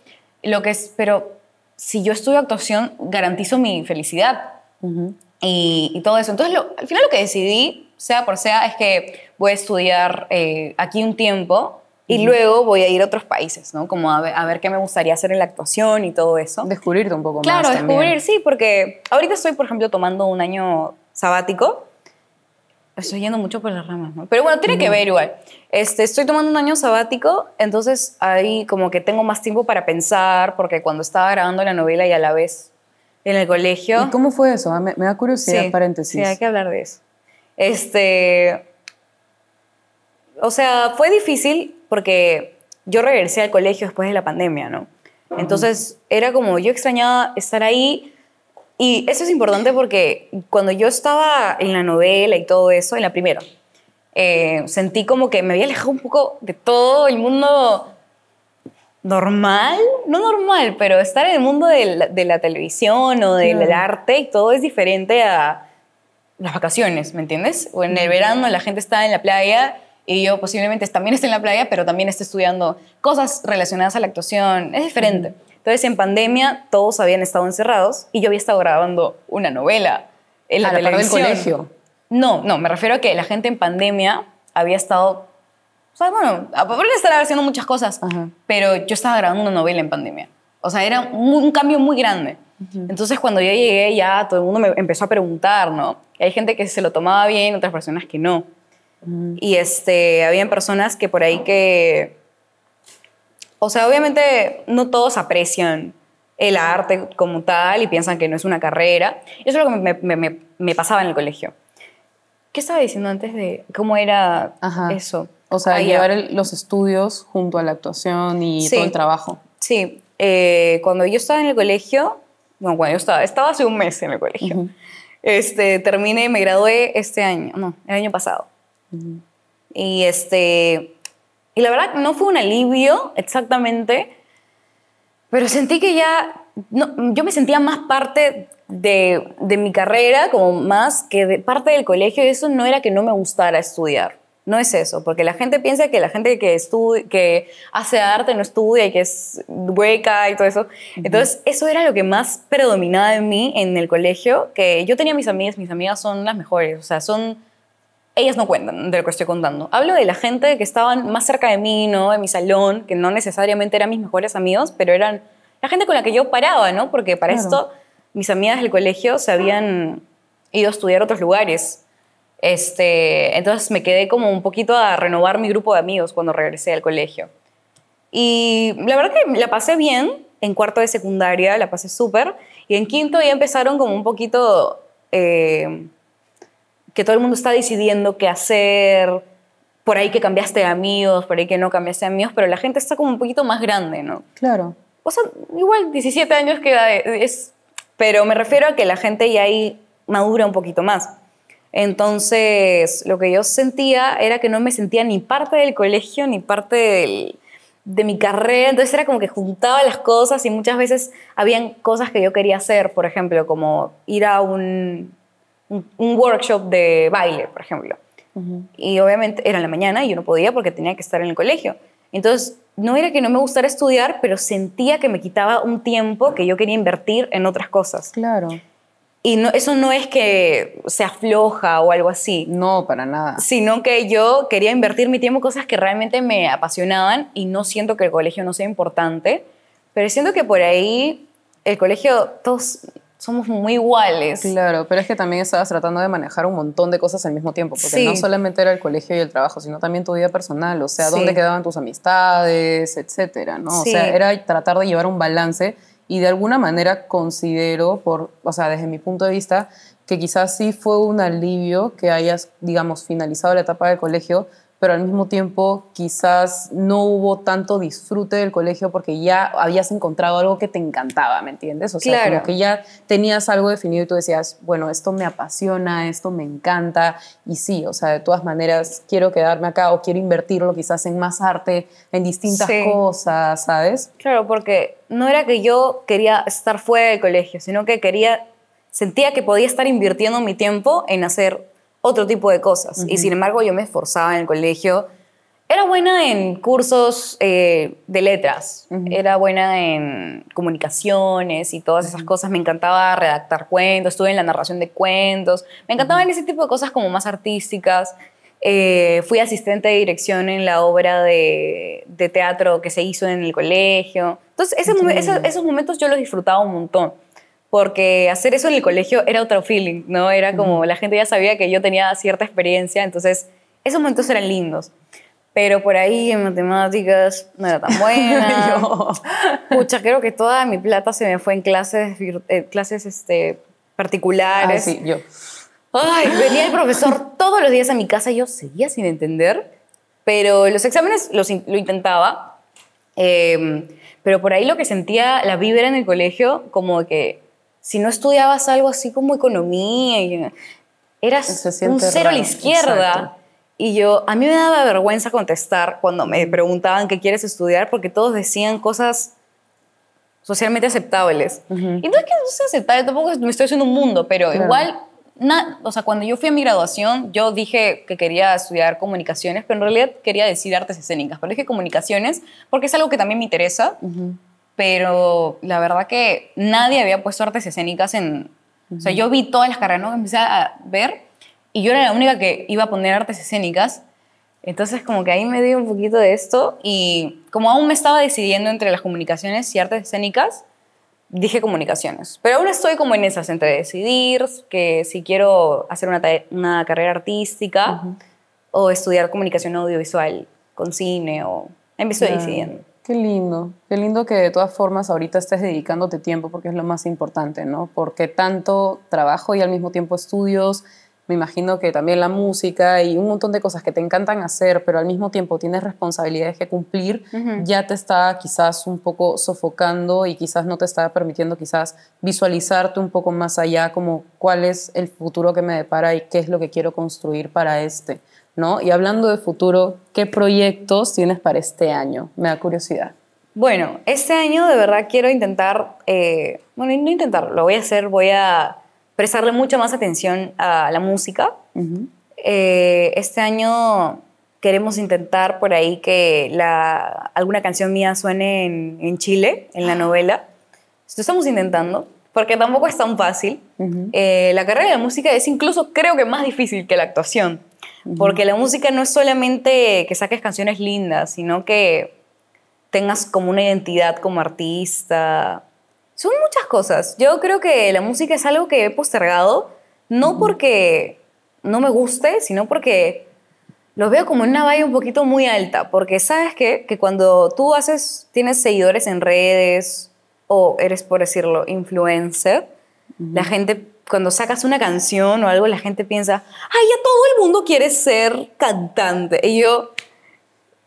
Lo que es, pero si yo estudio actuación, garantizo mi felicidad y, y todo eso. Entonces, lo- al final lo que decidí, sea por sea, es que voy a estudiar eh, aquí un tiempo y luego voy a ir a otros países, ¿no? Como a ver, a ver qué me gustaría hacer en la actuación y todo eso. Descubrirte un poco Claro, más. también. descubrir, sí, porque ahorita estoy, por ejemplo, tomando un año sabático. Estoy yendo mucho por las ramas, ¿no? Pero bueno, tiene que ver igual. Este, estoy tomando un año sabático, entonces ahí como que tengo más tiempo para pensar, porque cuando estaba grabando la novela y a la vez en el colegio... ¿Y cómo fue eso? Ah, Me, me da curiosidad, Sí, paréntesis. Sí, hay que hablar de eso. Este, o sea, fue difícil porque yo regresé al colegio después de la pandemia, ¿no? Entonces era como yo extrañaba estar ahí y eso es importante porque cuando yo estaba en la novela y todo eso, en la primera, eh, sentí como que me había alejado un poco de todo el mundo normal, no normal, pero estar en el mundo de la, de la televisión o del Claro. arte y todo es diferente a las vacaciones, ¿me entiendes? O en el verano la gente está en la playa y yo posiblemente también esté en la playa, pero también esté estudiando cosas relacionadas a la actuación. Es diferente. Entonces, en pandemia todos habían estado encerrados y yo había estado grabando una novela en la A la par del televisión. colegio. No, no, me refiero a que la gente en pandemia había estado, o sea, bueno, podría estar haciendo muchas cosas, Ajá. pero yo estaba grabando una novela en pandemia. O sea, era un, un cambio muy grande. Entonces, cuando yo llegué, ya todo el mundo me empezó a preguntar, ¿no? Y hay gente que se lo tomaba bien, otras personas que no. Y este, habían personas que por ahí que... O sea, obviamente no todos aprecian el arte como tal y piensan que no es una carrera. Eso es lo que me, me- me- me pasaba en el colegio. ¿Qué estaba diciendo antes de cómo era Ajá. eso? O sea, Ah, ya. llevar el- los estudios junto a la actuación y Sí. todo el trabajo. Sí, eh, cuando yo estaba en el colegio, bueno, cuando yo estaba, estaba hace un mes en el colegio. Ujú. Este, terminé, me gradué este año, no, el año pasado. Y este, y la verdad no fue un alivio exactamente, pero sentí que ya, no, yo me sentía más parte de, de mi carrera, como más que de parte del colegio, y eso no era que no me gustara estudiar. No es eso, porque la gente piensa que la gente que, estudia, que hace arte no estudia y que es hueca y todo eso. Entonces, eso era lo que más predominaba en mí en el colegio, que yo tenía mis amigas, mis amigas son las mejores, o sea, son ellas no cuentan de lo que estoy contando. Hablo de la gente que estaban más cerca de mí, ¿no? De mi salón, que no necesariamente eran mis mejores amigos, pero eran la gente con la que yo paraba, ¿no? Porque para Claro. esto mis amigas del colegio se habían ido a estudiar a otros lugares. Este, entonces me quedé como un poquito a renovar mi grupo de amigos cuando regresé al colegio. Y la verdad que la pasé bien. En cuarto de secundaria la pasé súper. Y en quinto ya empezaron como un poquito... eh, que todo el mundo está decidiendo qué hacer, por ahí que cambiaste de amigos, por ahí que no cambiaste de amigos, pero la gente está como un poquito más grande, ¿no? Claro. O sea, igual 17 años queda, es, pero me refiero a que la gente ya ahí madura un poquito más. Entonces, lo que yo sentía era que no me sentía ni parte del colegio ni parte del- de mi carrera, entonces era como que juntaba las cosas y muchas veces habían cosas que yo quería hacer, por ejemplo, como ir a un, un, un workshop de baile, por ejemplo. Y obviamente era en la mañana y yo no podía porque tenía que estar en el colegio. Entonces, no era que no me gustara estudiar, pero sentía que me quitaba un tiempo que yo quería invertir en otras cosas. Claro. Y no, eso no es que se afloja o algo así, No, para nada. sino que yo quería invertir mi tiempo en cosas que realmente me apasionaban y no siento que el colegio no sea importante, pero siento que por ahí el colegio todos somos muy iguales. Claro, pero es que también estabas tratando de manejar un montón de cosas al mismo tiempo, porque Sí. no solamente era el colegio y el trabajo, sino también tu vida personal, o sea, Sí. dónde quedaban tus amistades, etcétera, ¿no? Sí. O sea, era tratar de llevar un balance y de alguna manera considero, por, o sea, desde mi punto de vista, que quizás sí fue un alivio que hayas, digamos, finalizado la etapa del colegio, pero al mismo tiempo quizás no hubo tanto disfrute del colegio porque ya habías encontrado algo que te encantaba, ¿me entiendes? O sea, Claro. como que ya tenías algo definido y tú decías, bueno, esto me apasiona, esto me encanta, y sí, o sea, de todas maneras quiero quedarme acá o quiero invertirlo quizás en más arte, en distintas Sí. cosas, ¿sabes? Claro, porque no era que yo quería estar fuera del colegio, sino que quería, sentía que podía estar invirtiendo mi tiempo en hacer otro tipo de cosas. Y sin embargo yo me esforzaba en el colegio. Era buena en cursos eh, de letras, era buena en comunicaciones y todas esas cosas. Me encantaba redactar cuentos, estuve en la narración de cuentos. Me encantaban ese tipo de cosas como más artísticas. Eh, fui asistente de dirección en la obra de, de teatro que se hizo en el colegio. Entonces, ese ese- esos momentos yo los disfrutaba un montón. Porque hacer eso en el colegio era otro feeling, ¿no? Era como la gente ya sabía que yo tenía cierta experiencia, entonces esos momentos eran lindos. Pero por ahí en matemáticas no era tan buena. Yo. Pucha, creo que toda mi plata se me fue en clases, eh, clases este, particulares. Ah, sí, yo. Ay, venía el profesor todos los días a mi casa y yo seguía sin entender, pero los exámenes los in- lo intentaba. eh, pero por ahí lo que sentía la vibra en el colegio, como que si no estudiabas algo así como economía, y- eras un cero a la izquierda. exacto. Y yo, a mí me daba vergüenza contestar cuando me preguntaban qué quieres estudiar, porque todos decían cosas socialmente aceptables. Y no es que no sea aceptable, tampoco me estoy haciendo un mundo, pero Claro. igual, na- o sea, cuando yo fui a mi graduación, yo dije que quería estudiar comunicaciones, pero en realidad quería decir artes escénicas, pero dije comunicaciones porque es algo que también me interesa, pero la verdad que nadie había puesto artes escénicas en... O sea, yo vi todas las carreras, ¿no? Empecé a ver y yo era la única que iba a poner artes escénicas. Entonces, como que ahí me dio un poquito de esto y como aún me estaba decidiendo entre las comunicaciones y artes escénicas, dije comunicaciones. Pero aún estoy como en esas, entre decidir que si quiero hacer una, una carrera artística o estudiar comunicación audiovisual con cine o... Estoy Claro. decidiendo. Qué lindo, qué lindo que de todas formas ahorita estés dedicándote tiempo porque es lo más importante, ¿no? Porque tanto trabajo y al mismo tiempo estudios, me imagino que también la música y un montón de cosas que te encantan hacer, pero al mismo tiempo tienes responsabilidades que cumplir, ya te está quizás un poco sofocando y quizás no te está permitiendo quizás visualizarte un poco más allá como cuál es el futuro que me depara y qué es lo que quiero construir para este. ¿No? Y hablando de futuro, ¿qué proyectos tienes para este año? Me da curiosidad. Bueno, este año de verdad quiero intentar, eh, bueno, no intentar, lo voy a hacer, voy a prestarle mucha más atención a la música. Eh, este año queremos intentar por ahí que la, alguna canción mía suene en, en Chile, en la novela. Esto estamos intentando, porque tampoco es tan fácil. Eh, la carrera de música es incluso creo que más difícil que la actuación, porque la música no es solamente que saques canciones lindas, sino que tengas como una identidad como artista. Son muchas cosas. Yo creo que la música es algo que he postergado, no porque no me guste, sino porque lo veo como en una valla un poquito muy alta, porque sabes qué? que cuando tú haces, tienes seguidores en redes o eres, por decirlo, influencer, la gente, cuando sacas una canción o algo, la gente piensa, ay, ya todo el mundo quiere ser cantante. Y yo,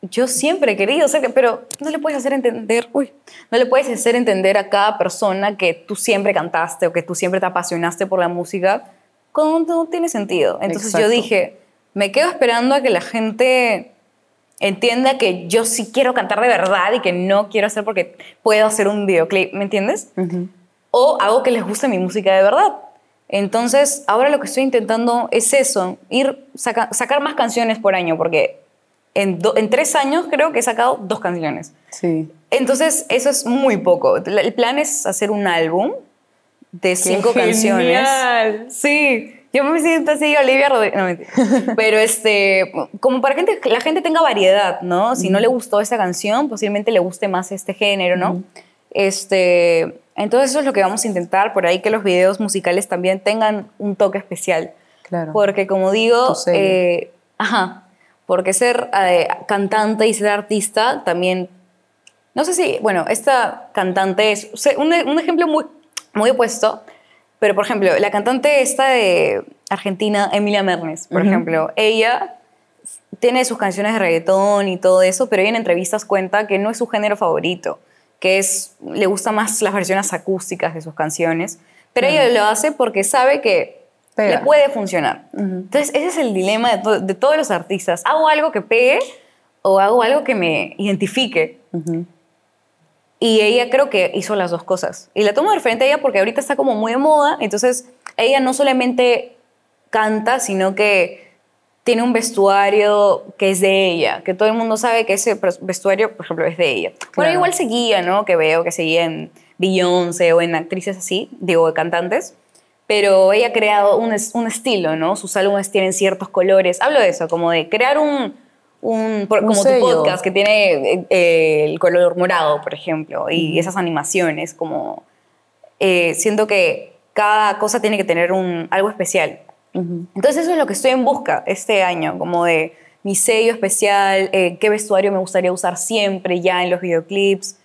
yo siempre he querido ser, pero no le puedes hacer entender, uy, no le puedes hacer entender a cada persona que tú siempre cantaste o que tú siempre te apasionaste por la música, cuando no tiene sentido. Entonces yo Exacto. dije, me quedo esperando a que la gente entienda que yo sí quiero cantar de verdad y que no quiero hacer porque puedo hacer un videoclip, ¿me entiendes? O hago que les guste mi música de verdad. Entonces, ahora lo que estoy intentando es eso, ir saca- sacar más canciones por año, porque en, do- en tres años creo que he sacado dos canciones. Sí. Entonces, eso es muy poco. El plan es hacer un álbum de cinco genial! canciones. Sí, yo me siento así, Olivia Rodrigo. No, mentira. Pero este, como para gente, que la gente tenga variedad, ¿no? Si no le gustó esta canción, posiblemente le guste más este género, ¿no? Este, entonces, eso es lo que vamos a intentar. Por ahí que los videos musicales también tengan un toque especial. Claro. Porque como digo, eh, ajá, porque ser eh, cantante y ser artista también, no sé si, bueno, esta cantante es o sea, un, un ejemplo muy, muy opuesto, pero por ejemplo, la cantante esta de Argentina, Emilia Mernes, por ejemplo, ella tiene sus canciones de reggaetón y todo eso, pero ella en entrevistas cuenta que no es su género favorito, que es, le gustan más las versiones acústicas de sus canciones, pero ella lo hace porque sabe que Pega. le puede funcionar. Entonces, ese es el dilema de, to- de todos los artistas. ¿Hago algo que pegue o hago algo que me identifique? Y ella creo que hizo las dos cosas. Y la tomo de referente a ella porque ahorita está como muy de moda. Entonces, ella no solamente canta, sino que tiene un vestuario que es de ella, que todo el mundo sabe que ese vestuario, por ejemplo, es de ella. Bueno, Claro. igual seguía, ¿no? Que veo que seguía en Beyoncé o en actrices así, digo, de cantantes. Pero ella ha creado un, un estilo, ¿no? Sus álbumes tienen ciertos colores. Hablo de eso, como de crear un, un, por- Un como tu podcast que tiene eh, eh, el color morado, por ejemplo, y esas animaciones, como eh, siento que cada cosa tiene que tener un, algo especial. Entonces eso es lo que estoy en busca este año, como de mi sello especial, eh, qué vestuario me gustaría usar siempre ya en los videoclips.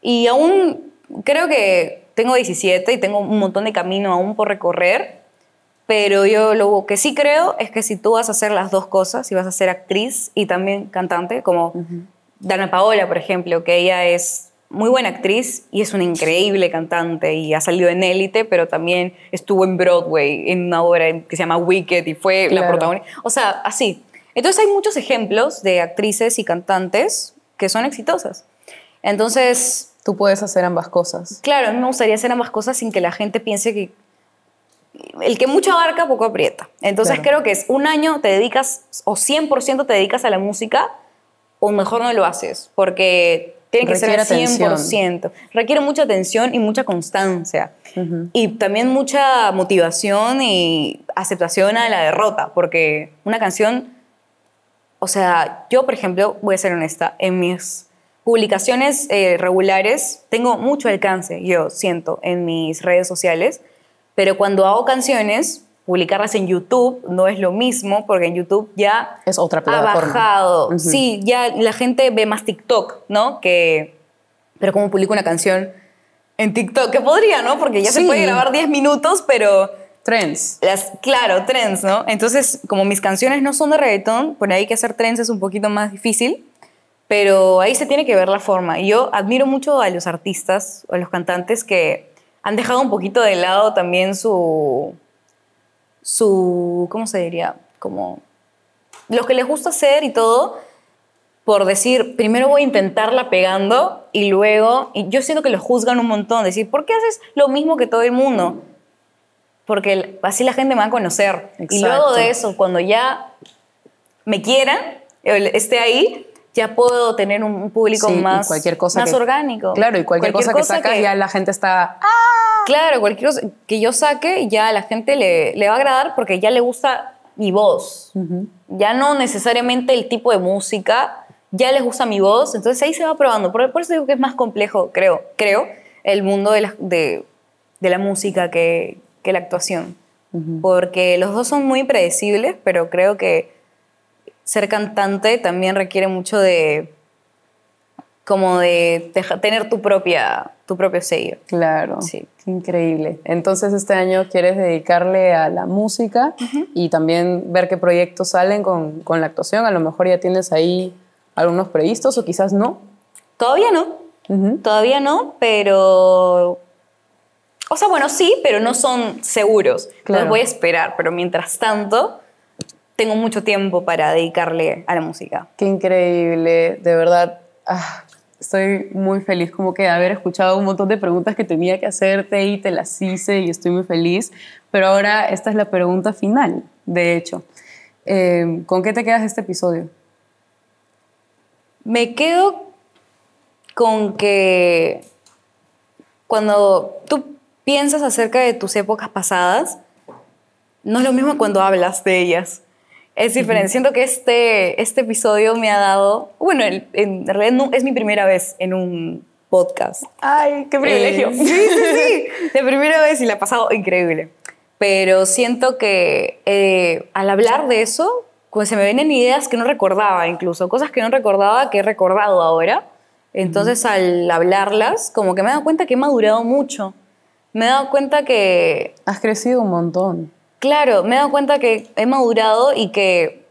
Y aún creo que tengo 17 y tengo un montón de camino aún por recorrer, pero yo lo que sí creo es que si tú vas a hacer las dos cosas, si vas a ser actriz y también cantante, como Dana Paola, por ejemplo, que ella es muy buena actriz y es una increíble cantante y ha salido en Élite, pero también estuvo en Broadway en una obra que se llama Wicked y fue la protagonista. O sea, así. Entonces hay muchos ejemplos de actrices y cantantes que son exitosas. Entonces, Tú puedes hacer ambas cosas. claro, a mí me gustaría hacer ambas cosas sin que la gente piense que el que mucho abarca, poco aprieta. Entonces Claro. creo que es un año te dedicas o 100% te dedicas a la música o mejor no lo haces porque tiene que Requiere ser al atención. 100%. Requiere mucha atención y mucha constancia. Y también mucha motivación y aceptación a la derrota, porque una canción, o sea, yo por ejemplo, voy a ser honesta, en mis publicaciones eh, regulares tengo mucho alcance, yo siento, en mis redes sociales, pero cuando hago canciones, publicarlas en YouTube no es lo mismo, porque en YouTube ya Es otra ha plataforma. bajado. Ujú. Sí, ya la gente ve más TikTok, ¿no? Que, pero como publico una canción en TikTok, que podría, ¿no? Porque ya se Sí. puede grabar 10 minutos, pero Trends. las, claro, trends, ¿no? Entonces, como mis canciones no son de reggaetón, por ahí que hacer trends es un poquito más difícil, pero ahí se tiene que ver la forma. Y yo admiro mucho a los artistas o a los cantantes que han dejado un poquito de lado también su, su, ¿cómo se diría? Como lo que les gusta hacer y todo, por decir, primero voy a intentarla pegando y luego, y yo siento que lo juzgan un montón, decir, ¿por qué haces lo mismo que todo el mundo? Porque así la gente me va a conocer. Y Exacto. luego de eso, cuando ya me quieran, esté ahí, ya puedo tener un público Sí, y más, cualquier cosa más que- orgánico. Claro, y cualquier, cosa, que sacas que- ya la gente está... Claro, cualquier cosa que yo saque, ya a la gente le, le va a agradar porque ya le gusta mi voz. Ya no necesariamente el tipo de música, ya les gusta mi voz, entonces ahí se va probando. Por, por eso digo que es más complejo, creo, creo el mundo de la, de, de la música que, que la actuación. Porque los dos son muy predecibles, pero creo que ser cantante también requiere mucho de como de tener tu propia tu propio sello. Claro, Sí. increíble. Entonces este año quieres dedicarle a la música y también ver qué proyectos salen con, con la actuación. A lo mejor ya tienes ahí algunos previstos o quizás no. Todavía no. Todavía no, pero... O sea, bueno, sí, pero no son seguros. Claro. Entonces voy a esperar, pero mientras tanto, tengo mucho tiempo para dedicarle a la música. Qué increíble, de verdad. ah, estoy muy feliz como que haber escuchado un montón de preguntas que tenía que hacerte y te las hice y estoy muy feliz. Pero ahora esta es la pregunta final, de hecho. Eh, ¿Con qué te quedas este episodio? Me quedo con que cuando tú piensas acerca de tus épocas pasadas, no es lo mismo cuando hablas de ellas. Es diferente. Siento que este, este episodio me ha dado, bueno, en, realidad no, es mi primera vez en un podcast. ¡Ay, qué privilegio! Eh, sí, sí, sí. De primera vez y la he pasado increíble. Pero siento que eh, al hablar de eso, pues se me vienen ideas que no recordaba incluso, cosas que no recordaba que he recordado ahora. Entonces al hablarlas, como que me he dado cuenta que he madurado mucho. Me he dado cuenta que... Has crecido un montón. Claro, me he dado cuenta que he madurado y que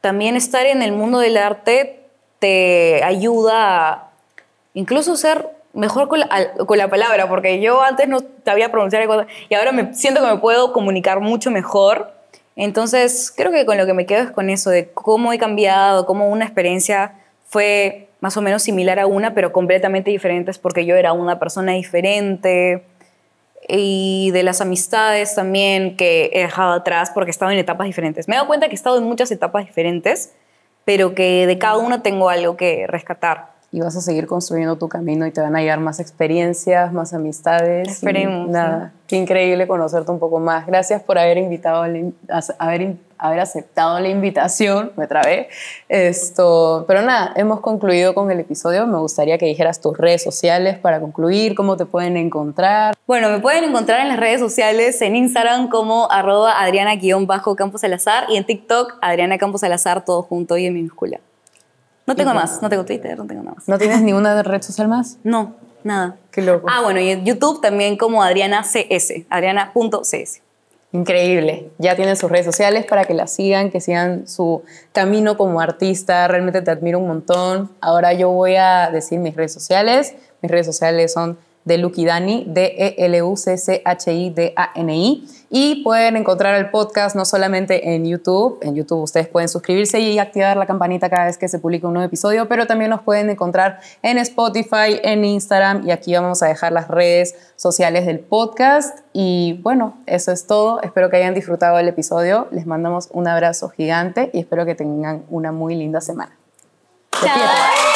también estar en el mundo del arte te ayuda a incluso ser mejor con la, palabra, porque yo antes no sabía pronunciar cosas y ahora me siento que me puedo comunicar mucho mejor. Entonces, creo que con lo que me quedo es con eso, de cómo he cambiado, cómo una experiencia fue más o menos similar a una, pero completamente diferente, porque yo era una persona diferente y de las amistades también que he dejado atrás porque he estado en etapas diferentes. Me he dado cuenta que he estado en muchas etapas diferentes, pero que de cada una tengo algo que rescatar. Y vas a seguir construyendo tu camino y te van a llegar más experiencias, más amistades. Esperemos. Nada, qué increíble conocerte un poco más. Gracias por haber invitado, haber haber aceptado la invitación, me trabé. Esto, pero nada, hemos concluido con el episodio. Me gustaría que dijeras tus redes sociales para concluir, cómo te pueden encontrar. Bueno, me pueden encontrar en las redes sociales, en Instagram como arroba adriana-campos Salazar y en TikTok Adriana Campos Salazar, todo junto y en minúscula. No tengo más, no tengo Twitter, no tengo nada más. ¿No tienes ninguna red social más? No, nada. Qué loco. Ah, bueno, y en YouTube también como Adriana CS, adriana.cs. Increíble. Ya tienen sus redes sociales para que la sigan, que sigan su camino como artista. Realmente te admiro un montón. Ahora yo voy a decir mis redes sociales. Mis redes sociales son de Lucky Dani, D-E-L-U-C-C-H-I-D-A-N-I. Y pueden encontrar el podcast no solamente en YouTube, en YouTube ustedes pueden suscribirse y activar la campanita cada vez que se publique un nuevo episodio, pero también nos pueden encontrar en Spotify, en Instagram y aquí vamos a dejar las redes sociales del podcast. Y bueno, eso es todo. Espero que hayan disfrutado el episodio. Les mandamos un abrazo gigante y espero que tengan una muy linda semana. Chao.